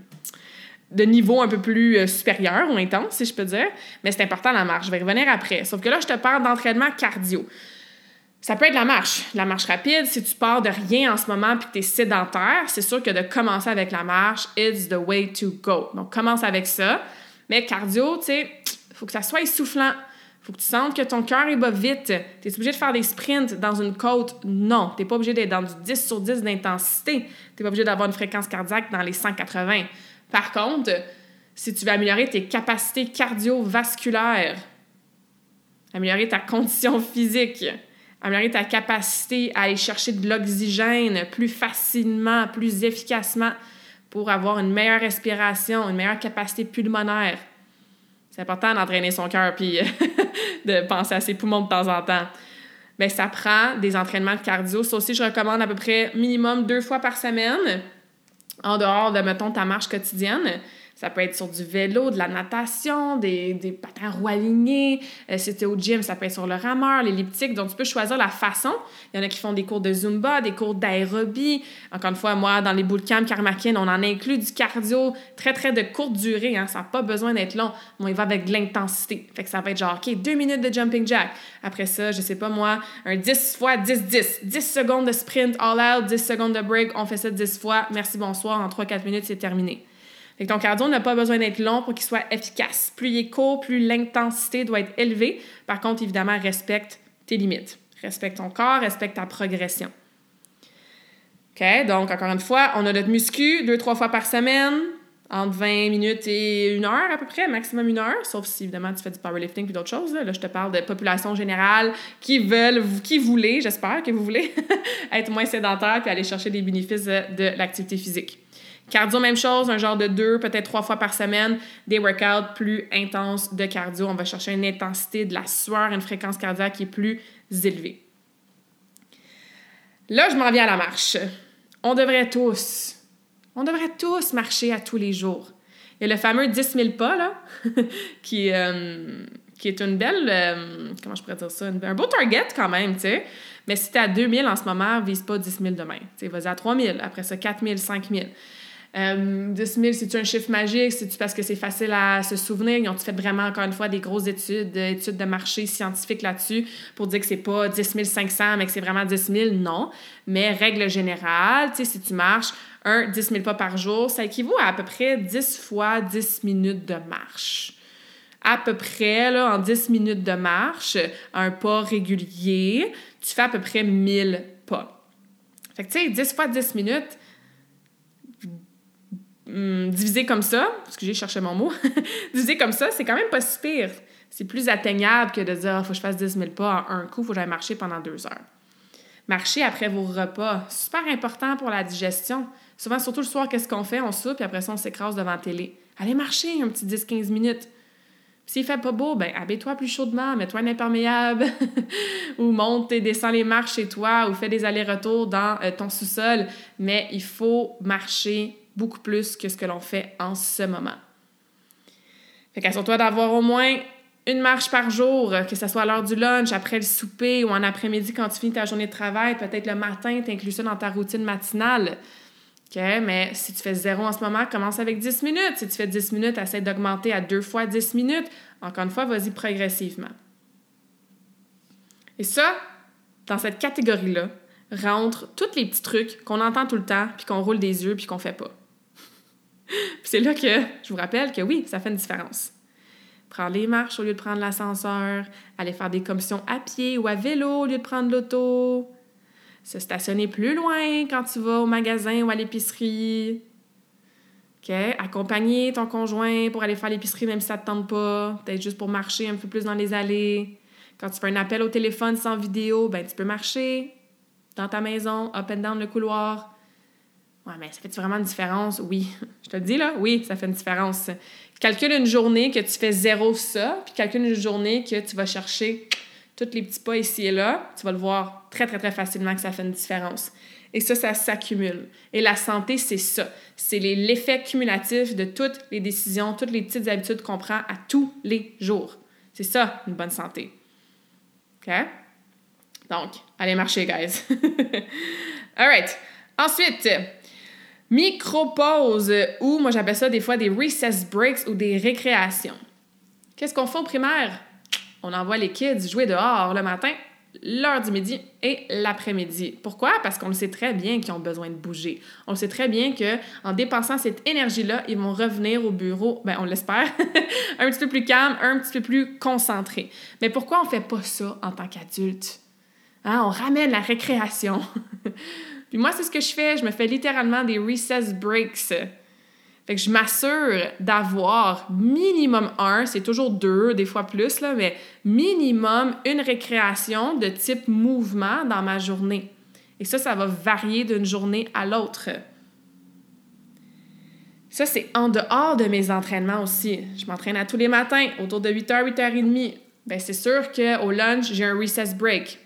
de niveau un peu plus euh, supérieur ou intense, si je peux dire. Mais c'est important la marche. Je vais revenir après. Sauf que là, je te parle d'entraînement cardio. Ça peut être la marche. La marche rapide, si tu pars de rien en ce moment puis que tu es sédentaire, c'est sûr que de commencer avec la marche, it's the way to go. Donc, commence avec ça. Mais cardio, tu sais, faut que ça soit essoufflant. faut que tu sentes que ton cœur bas vite. Tu es obligé de faire des sprints dans une côte? Non. Tu pas obligé d'être dans du 10 sur 10 d'intensité. Tu pas obligé d'avoir une fréquence cardiaque dans les 180. Par contre, si tu veux améliorer tes capacités cardiovasculaires, améliorer ta condition physique, améliorer ta capacité à aller chercher de l'oxygène plus facilement, plus efficacement pour avoir une meilleure respiration, une meilleure capacité pulmonaire. C'est important d'entraîner son cœur puis <laughs> de penser à ses poumons de temps en temps. Mais ça prend des entraînements de cardio. Ça aussi, je recommande à peu près minimum deux fois par semaine en dehors de, mettons, ta marche quotidienne. Ça peut être sur du vélo, de la natation, des, des patins roues alignés. Euh, si tu au gym, ça peut être sur le rameur, l'elliptique. Donc, tu peux choisir la façon. Il y en a qui font des cours de Zumba, des cours d'aérobie. Encore une fois, moi, dans les bootcamps Karmakin, on en inclut du cardio très, très de courte durée. Hein. Ça n'a pas besoin d'être long. On y va avec de l'intensité. Fait que ça va être genre, OK, deux minutes de jumping jack. Après ça, je sais pas moi, un 10 fois 10-10. 10 secondes de sprint all out, 10 secondes de break. On fait ça 10 fois. Merci, bonsoir. En 3-4 minutes, c'est terminé. Fait ton cardio n'a pas besoin d'être long pour qu'il soit efficace. Plus il est court, plus l'intensité doit être élevée. Par contre, évidemment, respecte tes limites. Respecte ton corps, respecte ta progression. OK? Donc, encore une fois, on a notre muscu deux, trois fois par semaine, entre 20 minutes et une heure à peu près, maximum une heure, sauf si évidemment tu fais du powerlifting et d'autres choses. Là. je te parle de population générale qui veulent, qui voulez, j'espère que vous voulez, <laughs> être moins sédentaire puis aller chercher des bénéfices de l'activité physique. Cardio, même chose, un genre de deux, peut-être trois fois par semaine, des workouts plus intenses de cardio. On va chercher une intensité de la sueur, une fréquence cardiaque qui est plus élevée. Là, je m'en viens à la marche. On devrait tous, on devrait tous marcher à tous les jours. Il y a le fameux 10 000 pas, là, <laughs> qui, euh, qui est une belle, euh, comment je pourrais dire ça, un beau target quand même, tu sais. Mais si tu es à 2000 en ce moment, vise pas 10 000 demain. Tu vas-y à 3000, après ça 4000, 5000. Euh, 10 000, c'est-tu un chiffre magique? C'est-tu parce que c'est facile à se souvenir? Ils ont fait vraiment, encore une fois, des grosses études, études de marché scientifiques là-dessus pour dire que c'est pas 10 500, mais que c'est vraiment 10 000? Non. Mais règle générale, tu sais, si tu marches un 10 000 pas par jour, ça équivaut à à peu près 10 fois 10 minutes de marche. À peu près, là, en 10 minutes de marche, un pas régulier, tu fais à peu près 1000 pas. Fait que, tu sais, 10 fois 10 minutes, hum, divisé comme ça, parce que j'ai cherché mon mot, <laughs> divisé comme ça, c'est quand même pas si pire. C'est plus atteignable que de dire, ah, faut que je fasse 10 000 pas en un coup, il faut que j'aille marcher pendant deux heures. Marcher après vos repas, super important pour la digestion. Souvent, surtout le soir, qu'est-ce qu'on fait? On soupe, puis après ça, on s'écrase devant la télé. Allez marcher un petit 10-15 minutes. S'il fait pas beau, ben habille-toi plus chaudement, mets-toi un imperméable, <laughs> ou monte et descends les marches chez toi, ou fais des allers-retours dans euh, ton sous-sol. Mais il faut marcher beaucoup plus que ce que l'on fait en ce moment. Fait qu'assure-toi d'avoir au moins une marche par jour, que ce soit à l'heure du lunch, après le souper ou en après-midi quand tu finis ta journée de travail, peut-être le matin, tu ça dans ta routine matinale. OK, mais si tu fais zéro en ce moment, commence avec 10 minutes. Si tu fais 10 minutes, essaie d'augmenter à deux fois 10 minutes. Encore une fois, vas-y progressivement. Et ça, dans cette catégorie-là, rentre tous les petits trucs qu'on entend tout le temps, puis qu'on roule des yeux, puis qu'on fait pas. C'est là que je vous rappelle que oui, ça fait une différence. Prendre les marches au lieu de prendre l'ascenseur, aller faire des commissions à pied ou à vélo au lieu de prendre l'auto, se stationner plus loin quand tu vas au magasin ou à l'épicerie. Accompagner ton conjoint pour aller faire l'épicerie même si ça ne te tente pas, peut-être juste pour marcher un peu plus dans les allées. Quand tu fais un appel au téléphone sans vidéo, ben tu peux marcher dans ta maison, up and down le couloir. Ouais, mais ça fait vraiment une différence? Oui. <laughs> Je te le dis là, oui, ça fait une différence. Calcule une journée que tu fais zéro ça, puis calcule une journée que tu vas chercher tous les petits pas ici et là, tu vas le voir très, très, très facilement que ça fait une différence. Et ça, ça s'accumule. Et la santé, c'est ça. C'est l'effet cumulatif de toutes les décisions, toutes les petites habitudes qu'on prend à tous les jours. C'est ça, une bonne santé. OK? Donc, allez marcher, guys. <laughs> All right. Ensuite, micro-pause ou moi j'appelle ça des fois des recess breaks ou des récréations. Qu'est-ce qu'on fait au primaire? on envoie les kids jouer dehors le matin, l'heure du midi et l'après-midi. Pourquoi? Parce qu'on le sait très bien qu'ils ont besoin de bouger. On le sait très bien que en dépensant cette énergie-là, ils vont revenir au bureau, ben on l'espère, <laughs> un petit peu plus calme, un petit peu plus concentré. Mais pourquoi on fait pas ça en tant qu'adulte? Hein? On ramène la récréation. <laughs> Puis moi, c'est ce que je fais. Je me fais littéralement des recess breaks. Fait que je m'assure d'avoir minimum un, c'est toujours deux, des fois plus, là, mais minimum une récréation de type mouvement dans ma journée. Et ça, ça va varier d'une journée à l'autre. Ça, c'est en dehors de mes entraînements aussi. Je m'entraîne à tous les matins, autour de 8h, 8h30. Bien, c'est sûr qu'au lunch, j'ai un recess break.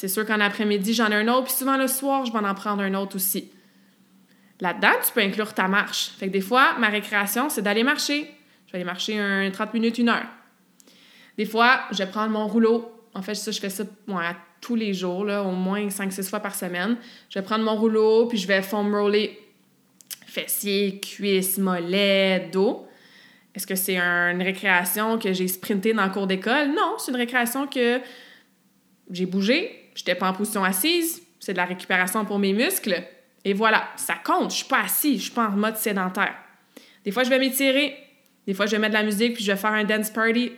C'est sûr qu'en après-midi, j'en ai un autre. Puis souvent, le soir, je vais en prendre un autre aussi. Là-dedans, tu peux inclure ta marche. Fait que des fois, ma récréation, c'est d'aller marcher. Je vais aller marcher un 30 minutes, une heure. Des fois, je vais prendre mon rouleau. En fait, je fais ça tous les jours, là, au moins 5-6 fois par semaine. Je vais prendre mon rouleau, puis je vais foam roller fessiers, cuisses, mollets, dos. Est-ce que c'est une récréation que j'ai sprinté dans le cours d'école? Non, c'est une récréation que j'ai bougé, j'étais pas en position assise, c'est de la récupération pour mes muscles. Et voilà, ça compte. Je suis pas assis, je suis pas en mode sédentaire. Des fois, je vais m'étirer. Des fois, je vais mettre de la musique puis je vais faire un dance party.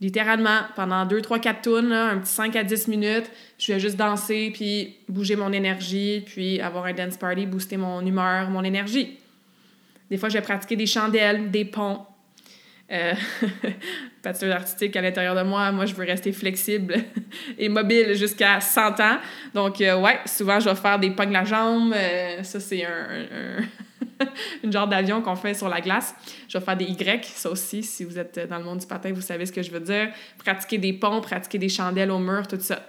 Littéralement, pendant 2, 3, 4 tunes, un petit 5 à 10 minutes, je vais juste danser puis bouger mon énergie, puis avoir un dance party, booster mon humeur, mon énergie. Des fois, je vais pratiquer des chandelles, des ponts. Euh, <laughs> artistique à l'intérieur de moi, moi, je veux rester flexible <laughs> et mobile jusqu'à 100 ans. Donc, euh, ouais, souvent, je vais faire des pognes la jambe. Euh, ça, c'est un, <laughs> une genre d'avion qu'on fait sur la glace. Je vais faire des Y, ça aussi, si vous êtes dans le monde du patin, vous savez ce que je veux dire. Pratiquer des ponts, pratiquer des chandelles au mur, tout ça.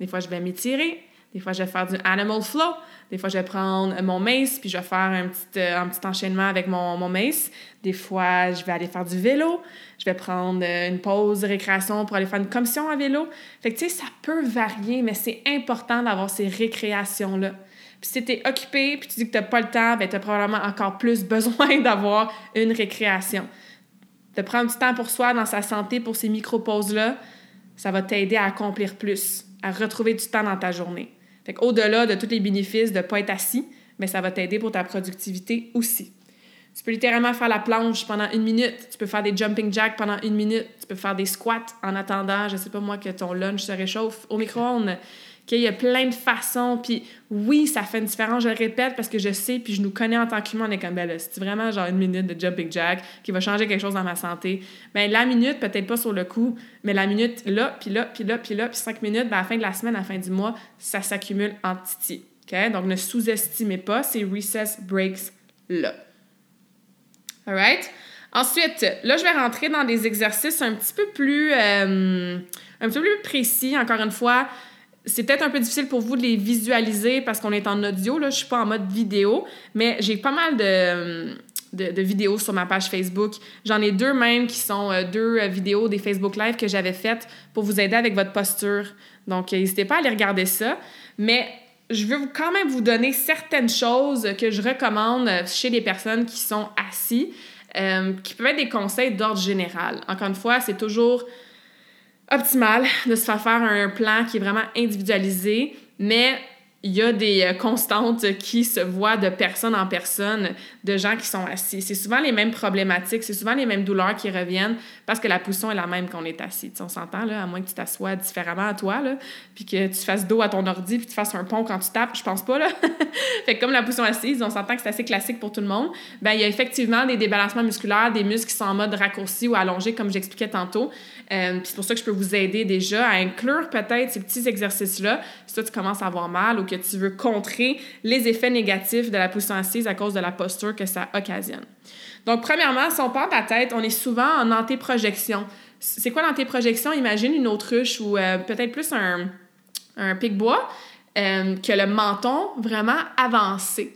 Des fois, je vais m'étirer. Des fois, je vais faire du animal flow. Des fois, je vais prendre mon mace, puis je vais faire un petit, euh, un petit enchaînement avec mon, mon mace. Des fois, je vais aller faire du vélo. Je vais prendre euh, une pause de récréation pour aller faire une commission à vélo. Fait que, tu sais, ça peut varier, mais c'est important d'avoir ces récréations-là. Puis si tu es occupé, puis tu dis que tu n'as pas le temps, ben tu as probablement encore plus <laughs> besoin d'avoir une récréation. De prendre du temps pour soi, dans sa santé, pour ces micro-pauses-là, ça va t'aider à accomplir plus, à retrouver du temps dans ta journée. Fait qu'au-delà de tous les bénéfices de ne pas être assis, mais ça va t'aider pour ta productivité aussi. Tu peux littéralement faire la planche pendant une minute. Tu peux faire des jumping jacks pendant une minute. Tu peux faire des squats en attendant, je sais pas moi, que ton lunch se réchauffe au micro-ondes. Qu'il y a plein de façons. Puis oui, ça fait une différence, je le répète, parce que je sais, puis je nous connais en tant qu'humain, on est comme, ben là, c'est vraiment genre une minute de jumping jack qui va changer quelque chose dans ma santé. Ben la minute, peut-être pas sur le coup, mais la minute là, puis là, puis là, puis là, puis cinq minutes, ben, à la fin de la semaine, à la fin du mois, ça s'accumule en titi. OK? Donc, ne sous-estimez pas ces recess breaks-là. All right? Ensuite, là, je vais rentrer dans des exercices un petit peu plus, euh, un petit peu plus précis. Encore une fois, c'est peut-être un peu difficile pour vous de les visualiser parce qu'on est en audio. Là, je suis pas en mode vidéo, mais j'ai pas mal de, de, vidéos sur ma page Facebook. J'en ai deux même qui sont euh, deux euh, vidéos des Facebook Live que j'avais faites pour vous aider avec votre posture. Donc, n'hésitez pas à aller regarder ça. Mais je veux quand même vous donner certaines choses que je recommande chez les personnes qui sont assis, euh, qui peuvent être des conseils d'ordre général. Encore une fois, c'est toujours optimal de se faire faire un plan qui est vraiment individualisé, mais il y a des euh, constantes qui se voient de personne en personne, de gens qui sont assis. C'est souvent les mêmes problématiques, c'est souvent les mêmes douleurs qui reviennent parce que la position est la même quand on est assis. on s'entend, là, à moins que tu t'assoies différemment à toi, là, puis que tu fasses dos à ton ordi, puis tu fasses un pont quand tu tapes, je pense pas, là. <laughs> fait comme la position assise, on s'entend que c'est assez classique pour tout le monde, ben il y a effectivement des débalancements musculaires, des muscles qui sont en mode raccourci ou allongé, comme j'expliquais tantôt. Euh, c'est pour ça que je peux vous aider déjà à inclure peut-être ces petits exercices-là si toi, tu commences à avoir mal ou que tu veux contrer les effets négatifs de la position assise à cause de la posture que ça occasionne. Donc, premièrement, si on part de la tête, on est souvent en antéprojection. C'est quoi l'antéprojection? Imagine une autruche ou euh, peut-être plus un, un pic-bois euh, que le menton vraiment avancé.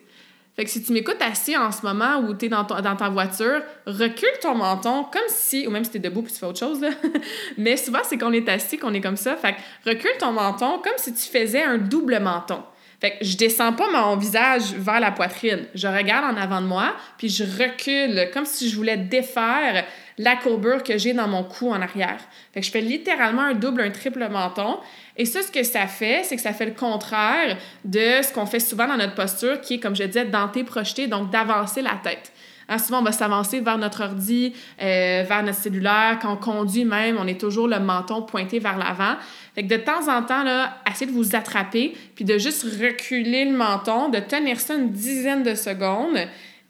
Fait que si tu m'écoutes assis en ce moment ou tu dans, ta voiture, recule ton menton comme si, ou même si tu es debout puis tu fais autre chose, là. <laughs> mais souvent c'est qu'on est assis qu'on est comme ça. Fait que recule ton menton comme si tu faisais un double menton. Fait que je descends pas mon visage vers la poitrine. Je regarde en avant de moi, puis je recule comme si je voulais défaire la courbure que j'ai dans mon cou en arrière. Fait que je fais littéralement un double, un triple menton. Et ça, ce que ça fait, c'est que ça fait le contraire de ce qu'on fait souvent dans notre posture, qui est, comme je disais, denté projeté, donc d'avancer la tête. Hein, souvent, on va s'avancer vers notre ordi, euh, vers notre cellulaire. Quand on conduit même, on est toujours le menton pointé vers l'avant. Fait que de temps en temps, là, essayez de vous attraper, puis de juste reculer le menton, de tenir ça une dizaine de secondes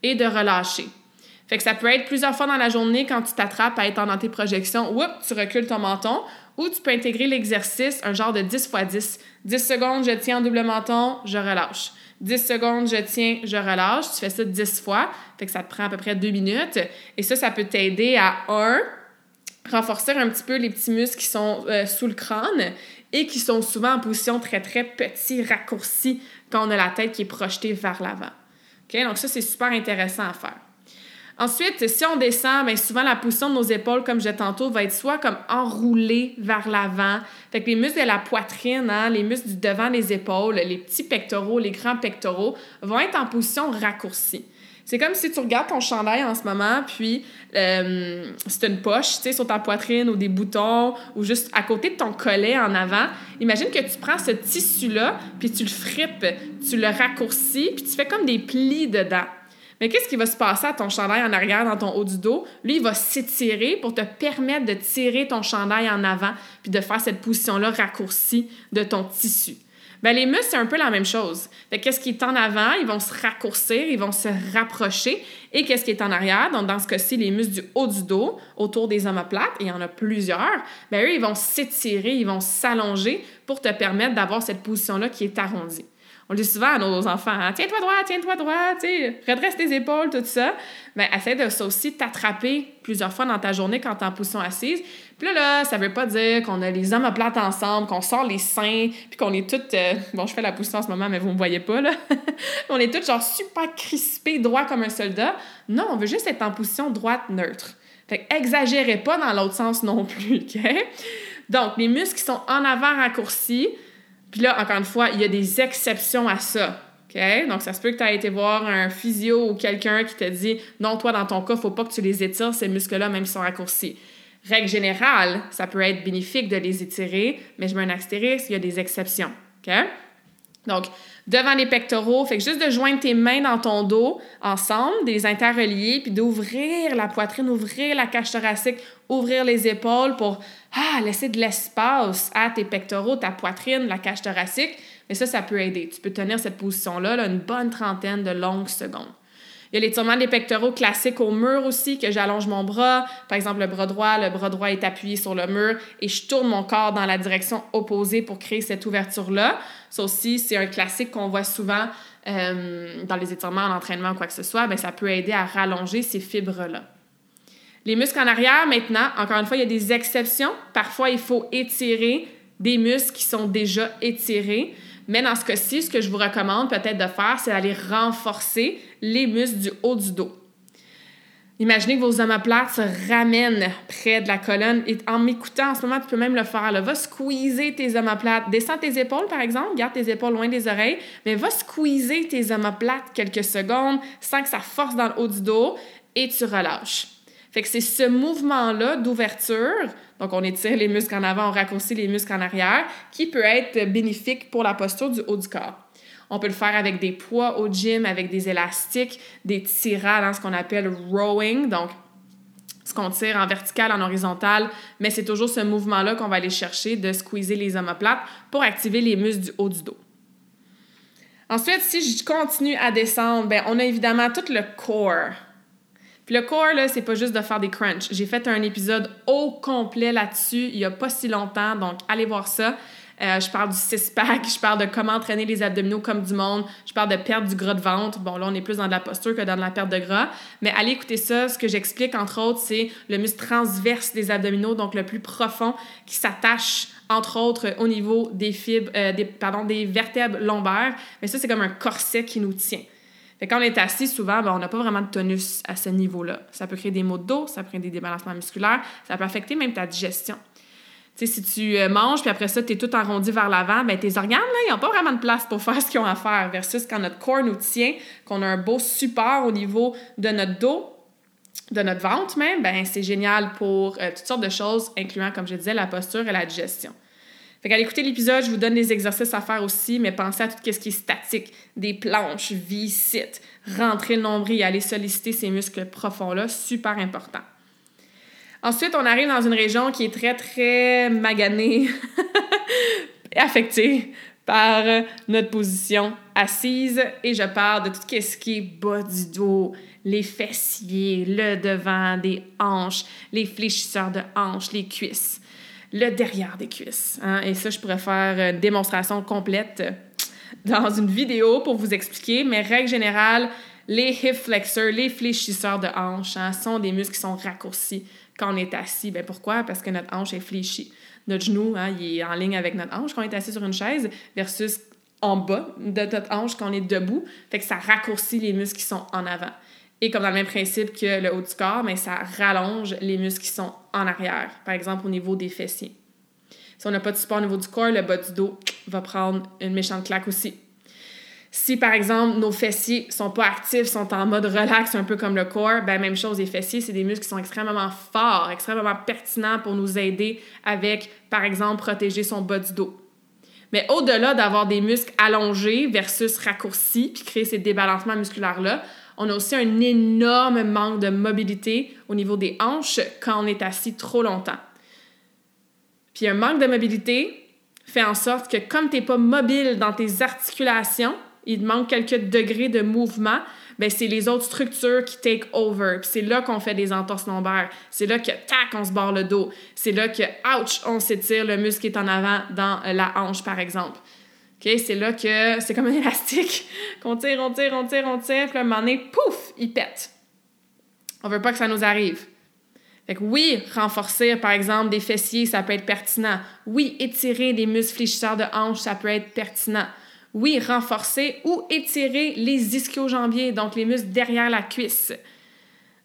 et de relâcher. Fait que ça peut être plusieurs fois dans la journée quand tu t'attrapes à être en antéprojection, oups, tu recules ton menton, ou tu peux intégrer l'exercice, un genre de 10 x 10. 10 secondes, je tiens en double menton, je relâche. 10 secondes, je tiens, je relâche. Tu fais ça 10 fois, fait que ça te prend à peu près 2 minutes. Et ça, ça peut t'aider à, un, renforcer un petit peu les petits muscles qui sont euh, sous le crâne et qui sont souvent en position très, très petit, raccourci quand on a la tête qui est projetée vers l'avant. OK? Donc ça, c'est super intéressant à faire. Ensuite, si on descend, bien souvent la position de nos épaules, comme je tantôt, va être soit comme enroulée vers l'avant. Fait que les muscles de la poitrine, hein, les muscles du devant des épaules, les petits pectoraux, les grands pectoraux, vont être en position raccourcie. C'est comme si tu regardes ton chandail en ce moment, puis euh, c'est une poche, tu sais, sur ta poitrine ou des boutons ou juste à côté de ton collet en avant. Imagine que tu prends ce tissu-là, puis tu le fripes, tu le raccourcis, puis tu fais comme des plis dedans. Mais qu'est-ce qui va se passer à ton chandail en arrière dans ton haut du dos? Lui, il va s'étirer pour te permettre de tirer ton chandail en avant puis de faire cette position-là raccourcie de ton tissu. Bien, les muscles, c'est un peu la même chose. qu'est-ce qui est en avant? Ils vont se raccourcir, ils vont se rapprocher. Et qu'est-ce qui est en arrière? Dans ce cas-ci, les muscles du haut du dos, autour des omoplates, et il y en a plusieurs, bien, eux, ils vont s'étirer, ils vont s'allonger pour te permettre d'avoir cette position-là qui est arrondie. On le dit souvent à nos enfants, hein, tiens-toi droit, tiens-toi droit, tu redresse tes épaules, tout ça. Mais essaie de ça aussi t'attraper plusieurs fois dans ta journée quand t'es en position assise. Puis là, là, ça veut pas dire qu'on a les omoplates ensemble, qu'on sort les seins, puis qu'on est toutes... Euh, bon, je fais la position en ce moment, mais vous me voyez pas, là. <laughs> on est toutes genre super crispées, droit comme un soldat. Non, on veut juste être en position droite neutre. Fait exagérez pas dans l'autre sens non plus, <laughs> OK? Donc, les muscles qui sont en avant raccourcis, puis là, encore une fois, il y a des exceptions à ça. OK? Donc, ça se peut que tu aies été voir un physio ou quelqu'un qui te dit non, toi, dans ton cas, faut pas que tu les étires, ces muscles-là, même s'ils sont raccourcis. Règle générale, ça peut être bénéfique de les étirer, mais je mets un astérisque, il y a des exceptions. Donc, devant les pectoraux, fait que juste de joindre tes mains dans ton dos ensemble, de les interrelier, puis d'ouvrir la poitrine, ouvrir la cage thoracique, ouvrir les épaules pour ah, laisser de l'espace à tes pectoraux, ta poitrine, la cage thoracique. Mais ça, ça peut aider. Tu peux tenir cette position-là là, une bonne trentaine de longues secondes. Il y a l'étirement des pectoraux classiques au mur aussi, que j'allonge mon bras. Par exemple, le bras droit, le bras droit est appuyé sur le mur et je tourne mon corps dans la direction opposée pour créer cette ouverture-là. Ça aussi, c'est un classique qu'on voit souvent euh, dans les étirements, en entraînement ou quoi que ce soit. Bien, ça peut aider à rallonger ces fibres-là. Les muscles en arrière, maintenant, encore une fois, il y a des exceptions. Parfois, il faut étirer des muscles qui sont déjà étirés. Mais dans ce cas-ci, ce que je vous recommande peut-être de faire, c'est d'aller renforcer les muscles du haut du dos. Imaginez que vos omoplates se ramènent près de la colonne. Et en m'écoutant en ce moment, tu peux même le faire. Va squeezer tes omoplates. Descends tes épaules, par exemple. Garde tes épaules loin des oreilles. Mais va squeezer tes omoplates quelques secondes sans que ça force dans le haut du dos et tu relâches. Fait que c'est ce mouvement-là d'ouverture, donc on étire les muscles en avant, on raccourcit les muscles en arrière, qui peut être bénéfique pour la posture du haut du corps. On peut le faire avec des poids au gym, avec des élastiques, des tirades, dans ce qu'on appelle rowing, donc ce qu'on tire en vertical, en horizontal, mais c'est toujours ce mouvement-là qu'on va aller chercher de squeezer les omoplates pour activer les muscles du haut du dos. Ensuite, si je continue à descendre, ben, on a évidemment tout le corps. Puis le core, là, c'est pas juste de faire des crunchs. J'ai fait un épisode au complet là-dessus il y a pas si longtemps, donc allez voir ça. Euh, je parle du six-pack, je parle de comment entraîner les abdominaux comme du monde, je parle de perdre du gras de ventre. Bon, là, on est plus dans de la posture que dans de la perte de gras. Mais allez écouter ça. Ce que j'explique, entre autres, c'est le muscle transverse des abdominaux, donc le plus profond, qui s'attache, entre autres, au niveau des fibres, euh, des, pardon, des vertèbres lombaires. Mais ça, c'est comme un corset qui nous tient. Quand on est assis, souvent, ben, on n'a pas vraiment de tonus à ce niveau-là. Ça peut créer des maux de dos, ça peut créer des débalancements musculaires, ça peut affecter même ta digestion. Si tu euh, manges, puis après ça, tu es tout arrondi vers l'avant, ben tes organes, ils n'ont pas vraiment de place pour <laughs> faire ce qu'ils ont à faire. Versus quand notre corps nous tient, qu'on a un beau support au niveau de notre dos, de notre ventre même, ben c'est génial pour euh, toutes sortes de choses, incluant, comme je disais, la posture et la digestion. Fait qu'à l'écouter l'épisode, je vous donne des exercices à faire aussi, mais pensez à tout ce qui est statique, des planches, visites, rentrer le nombril, aller solliciter ces muscles profonds-là, super important. Ensuite, on arrive dans une région qui est très, très maganée, <laughs> affectée par notre position assise. Et je parle de tout ce qui est bas du dos, les fessiers, le devant des hanches, les fléchisseurs de hanches, les cuisses le derrière des cuisses. Hein. Et ça, je pourrais faire une démonstration complète dans une vidéo pour vous expliquer, mais règle générale, les hip flexors, les fléchisseurs de hanches, hein, sont des muscles qui sont raccourcis quand on est assis. Ben pourquoi? Parce que notre hanche est fléchie. Notre genou, hein, il est en ligne avec notre hanche quand on est assis sur une chaise versus en bas de notre hanche quand on est debout. Fait que ça raccourcit les muscles qui sont en avant. Et comme dans le même principe que le haut du corps, mais ça rallonge les muscles qui sont en arrière, par exemple au niveau des fessiers. Si on n'a pas de support au niveau du corps, le bas du dos va prendre une méchante claque aussi. Si par exemple nos fessiers sont pas actifs, sont en mode relax, un peu comme le corps, ben même chose, les fessiers, c'est des muscles qui sont extrêmement forts, extrêmement pertinents pour nous aider avec, par exemple, protéger son bas du dos. Mais au-delà d'avoir des muscles allongés versus raccourcis, puis créer ces débalancements musculaires-là, on a aussi un énorme manque de mobilité au niveau des hanches quand on est assis trop longtemps. Puis un manque de mobilité fait en sorte que comme tu n'es pas mobile dans tes articulations, il manque quelques degrés de mouvement, ben c'est les autres structures qui take over. Puis c'est là qu'on fait des entorses lombaires. C'est là que tac, on se barre le dos. C'est là que ouch, on s'étire, le muscle qui est en avant dans la hanche par exemple. OK? C'est là que c'est comme un élastique <laughs> qu'on tire, on tire, on tire, on tire, puis à un moment donné, pouf, il pète. On veut pas que ça nous arrive. Fait que oui, renforcer, par exemple, des fessiers, ça peut être pertinent. Oui, étirer les muscles fléchisseurs de hanche, ça peut être pertinent. Oui, renforcer ou étirer les ischio-jambiers, donc les muscles derrière la cuisse.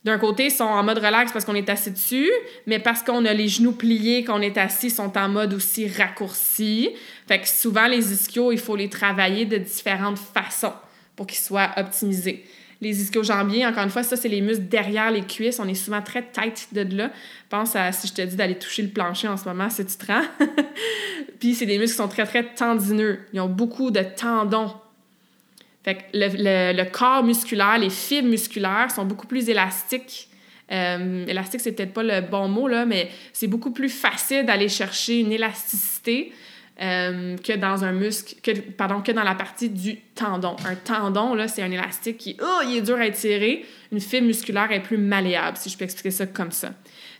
D'un côté, ils sont en mode relax parce qu'on est assis dessus, mais parce qu'on a les genoux pliés, qu'on est assis, ils sont en mode aussi raccourci. Fait que souvent, les ischios, il faut les travailler de différentes façons pour qu'ils soient optimisés. Les ischio-jambiers, encore une fois, ça, c'est les muscles derrière les cuisses. On est souvent très tight de là. Pense à si je te dis d'aller toucher le plancher en ce moment, si tu te. <laughs> Puis c'est des muscles qui sont très, très tendineux. Ils ont beaucoup de tendons. Fait que le, le, corps musculaire, les fibres musculaires sont beaucoup plus élastiques. Euh, élastique, c'est peut-être pas le bon mot, là, mais c'est beaucoup plus facile d'aller chercher une élasticité euh, que dans un muscle, que, pardon, que dans la partie du tendon. Un tendon, là, c'est un élastique qui, oh, il est dur à étirer. Une fibre musculaire est plus malléable, si je peux expliquer ça comme ça.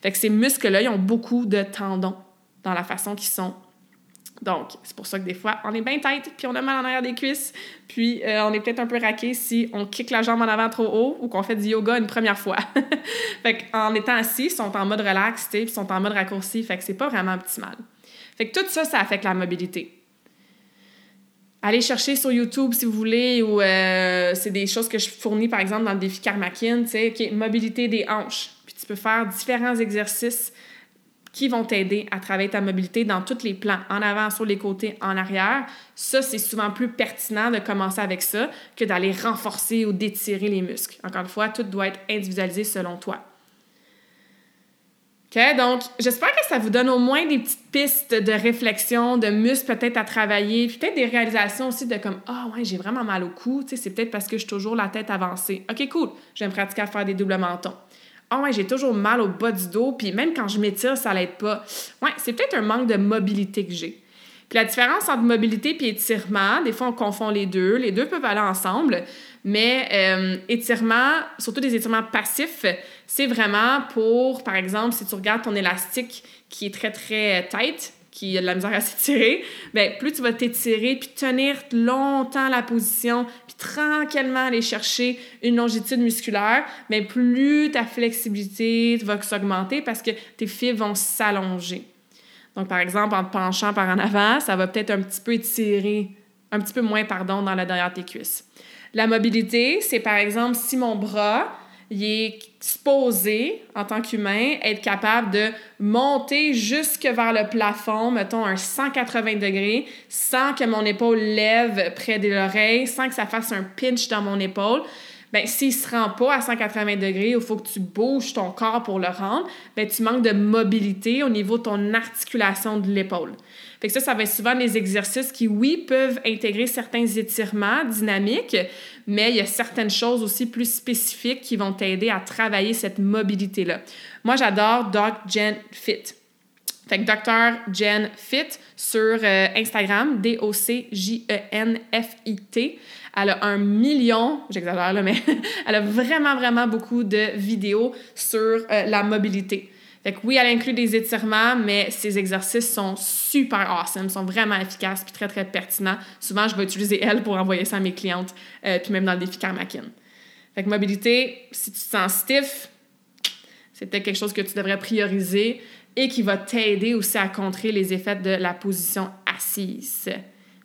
Fait que ces muscles-là, ils ont beaucoup de tendons dans la façon qu'ils sont. Donc, c'est pour ça que des fois, on est bien tête, puis on a mal en arrière des cuisses, puis euh, on est peut-être un peu raqué si on kick la jambe en avant trop haut ou qu'on fait du yoga une première fois. <laughs> fait qu'en étant assis, ils sont en mode relax, ils sont en mode raccourci, fait que c'est pas vraiment optimal. Tout ça, ça affecte la mobilité. Allez chercher sur YouTube si vous voulez, ou euh, c'est des choses que je fournis par exemple dans le défi Karmakin, tu sais, mobilité des hanches. Puis tu peux faire différents exercices qui vont t'aider à travailler ta mobilité dans tous les plans, en avant, sur les côtés, en arrière. Ça, c'est souvent plus pertinent de commencer avec ça que d'aller renforcer ou d'étirer les muscles. Encore une fois, tout doit être individualisé selon toi. OK? Donc, j'espère que ça vous donne au moins des petites pistes de réflexion, de muscles peut-être à travailler, puis peut-être des réalisations aussi de comme Ah, ouais, j'ai vraiment mal au cou. Tu sais, c'est peut-être parce que je suis toujours la tête avancée. OK, cool. Je vais me pratiquer à faire des doubles mentons. Ah, ouais, j'ai toujours mal au bas du dos, puis même quand je m'étire, ça l'aide pas. Ouais, c'est peut-être un manque de mobilité que j'ai. Puis la différence entre mobilité et étirement, des fois on confond les deux. Les deux peuvent aller ensemble, mais euh, étirement, surtout des étirements passifs, c'est vraiment pour, par exemple, si tu regardes ton élastique qui est très, très tight, qui a de la misère à <laughs> s'étirer, bien, plus tu vas t'étirer puis tenir longtemps la position puis tranquillement aller chercher une longitude musculaire, bien, plus ta flexibilité va s'augmenter parce que tes fibres vont s'allonger. Donc, par exemple, en te penchant par en avant, ça va peut-être un petit peu étirer, un petit peu moins, pardon, dans la derrière de tes cuisses. La mobilité, c'est par exemple si mon bras, il est supposé, en tant qu'humain, être capable de monter jusque vers le plafond, mettons un 180 degrés, sans que mon épaule lève près de l'oreille, sans que ça fasse un pinch dans mon épaule. Ben, s'il se rend pas à 180 degrés, il faut que tu bouges ton corps pour le rendre, ben, tu manques de mobilité au niveau de ton articulation de l'épaule. Fait que ça, ça va être souvent des exercices qui, oui, peuvent intégrer certains étirements dynamiques, mais il y a certaines choses aussi plus spécifiques qui vont t'aider à travailler cette mobilité-là. Moi, j'adore Doc Gen Fit. Fait que Dr. Jen Fit sur euh, Instagram, D-O-C-J-E-N-F-I-T. Elle a un million, j'exagère là, mais <laughs> elle a vraiment, vraiment beaucoup de vidéos sur euh, la mobilité. Fait que oui, elle inclut des étirements, mais ces exercices sont super awesome, sont vraiment efficaces puis très, très pertinents. Souvent, je vais utiliser elle pour envoyer ça à mes clientes, euh, puis même dans le défi Karmakin. Fait que mobilité, si tu te sens stiff, c'est peut-être quelque chose que tu devrais prioriser et qui va t'aider aussi à contrer les effets de la position assise.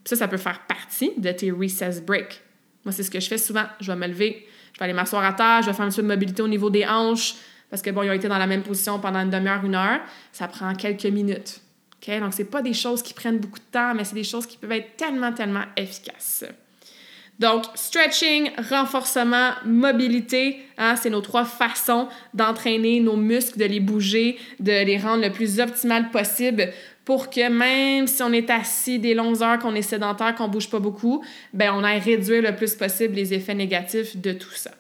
Ça, ça peut faire partie de tes recess breaks. Moi, c'est ce que je fais souvent. Je vais me lever, je vais aller m'asseoir à terre, je vais faire un petit peu de mobilité au niveau des hanches, parce que bon, ils ont été dans la même position pendant une demi-heure, une heure. Ça prend quelques minutes. OK? Donc, c'est pas des choses qui prennent beaucoup de temps, mais c'est des choses qui peuvent être tellement, tellement efficaces. Donc, stretching, renforcement, mobilité, hein, c'est nos trois façons d'entraîner nos muscles, de les bouger, de les rendre le plus optimal possible pour que même si on est assis des longues heures, qu'on est sédentaire, qu'on bouge pas beaucoup, ben on aille réduire le plus possible les effets négatifs de tout ça.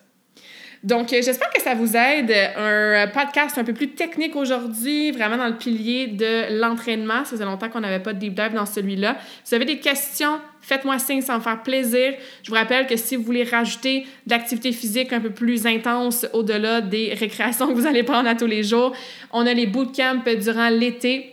Donc, euh, j'espère que ça vous aide. Un podcast un peu plus technique aujourd'hui, vraiment dans le pilier de l'entraînement. Ça faisait longtemps qu'on n'avait pas de deep dive dans celui-là. Si vous avez des questions, faites-moi signe, ça me faire plaisir. Je vous rappelle que si vous voulez rajouter de l'activité physique un peu plus intense au-delà des récréations <laughs> que vous allez prendre à tous les jours, on a les bootcamps durant l'été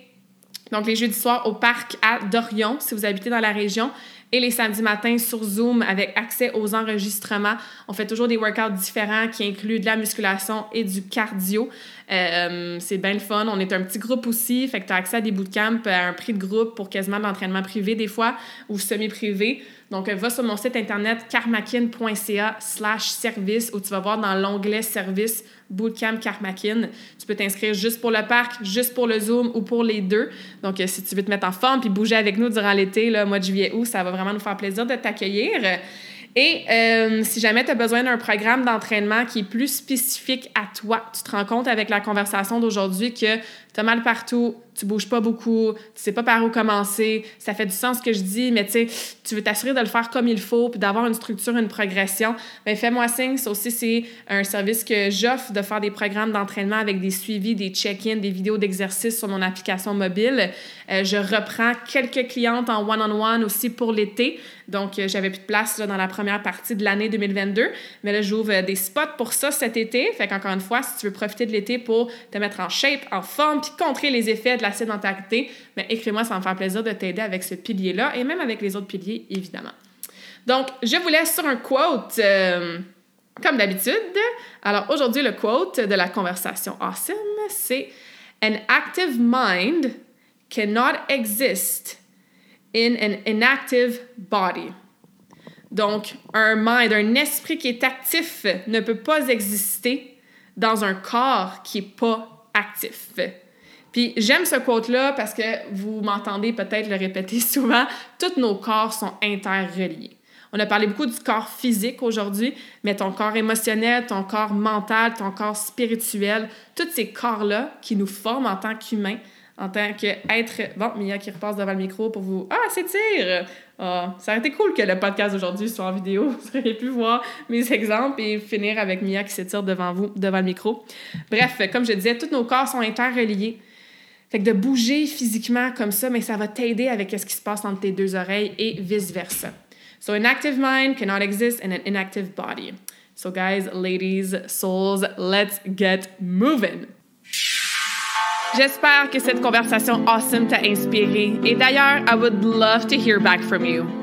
donc, les jeudis soirs au parc à Dorion, si vous habitez dans la région. Et les samedis matins sur Zoom avec accès aux enregistrements. On fait toujours des workouts différents qui incluent de la musculation et du cardio. Euh, c'est bien le fun. On est un petit groupe aussi, fait que tu as accès à des bootcamps à un prix de groupe pour quasiment de l'entraînement privé des fois ou semi-privé. Donc, va sur mon site internet karmakin.ca slash service où tu vas voir dans l'onglet service Bootcamp Karmakin. Tu peux t'inscrire juste pour le parc, juste pour le Zoom ou pour les deux. Donc, euh, si tu veux te mettre en forme puis bouger avec nous durant l'été, le mois de juillet-août, ça va vraiment nous faire plaisir de t'accueillir. Et euh, si jamais tu as besoin d'un programme d'entraînement qui est plus spécifique à toi, tu te rends compte avec la conversation d'aujourd'hui que tu as mal partout, tu bouges pas beaucoup, tu sais pas par où commencer, ça fait du sens ce que je dis, mais tu tu veux t'assurer de le faire comme il faut, puis d'avoir une structure, une progression, bien fais-moi signe. Ça aussi, c'est un service que j'offre de faire des programmes d'entraînement avec des suivis, des check-ins, des vidéos d'exercice sur mon application mobile. Euh, je reprends quelques clientes en one-on-one aussi pour l'été. Donc, euh, j'avais plus de place là, dans la première partie de l'année 2022. Mais là, j'ouvre des spots pour ça cet été. Fait qu'encore une fois, si tu veux profiter de l'été pour te mettre en shape, en forme, puis contrer les effets de la sédentarité, mais écris-moi, ça va me faire plaisir de t'aider avec ce pilier-là et même avec les autres piliers, évidemment. Donc, je vous laisse sur un quote, euh, comme d'habitude. Alors, aujourd'hui, le quote de la conversation awesome, c'est An active mind cannot exist in an inactive body. Donc, un mind, un esprit qui est actif ne peut pas exister dans un corps qui n'est pas actif. Puis j'aime ce quote-là parce que vous m'entendez peut-être le répéter <laughs> souvent, tous nos corps sont interreliés. On a parlé beaucoup du corps physique aujourd'hui, mais ton corps émotionnel, ton corps mental, ton corps spirituel, tous ces corps-là qui nous forment en tant qu'humains, en tant qu'être. Bon, Mia qui repasse devant le micro pour vous. Ah, s'étire! Ah, ça aurait été cool que le podcast d'aujourd'hui soit en vidéo. <laughs> Vous auriez pu voir mes exemples et finir avec Mia qui s'étire devant vous, devant le micro. Bref, comme je disais, tous nos corps sont interreliés. Fait que de bouger physiquement comme ça, mais ça va t'aider avec ce qui se passe entre tes deux oreilles et vice-versa. So an active mind cannot exist in an inactive body. So guys, ladies, souls, let's get moving. J'espère que cette conversation awesome t'a inspiré. Et d'ailleurs, I would love to hear back from you.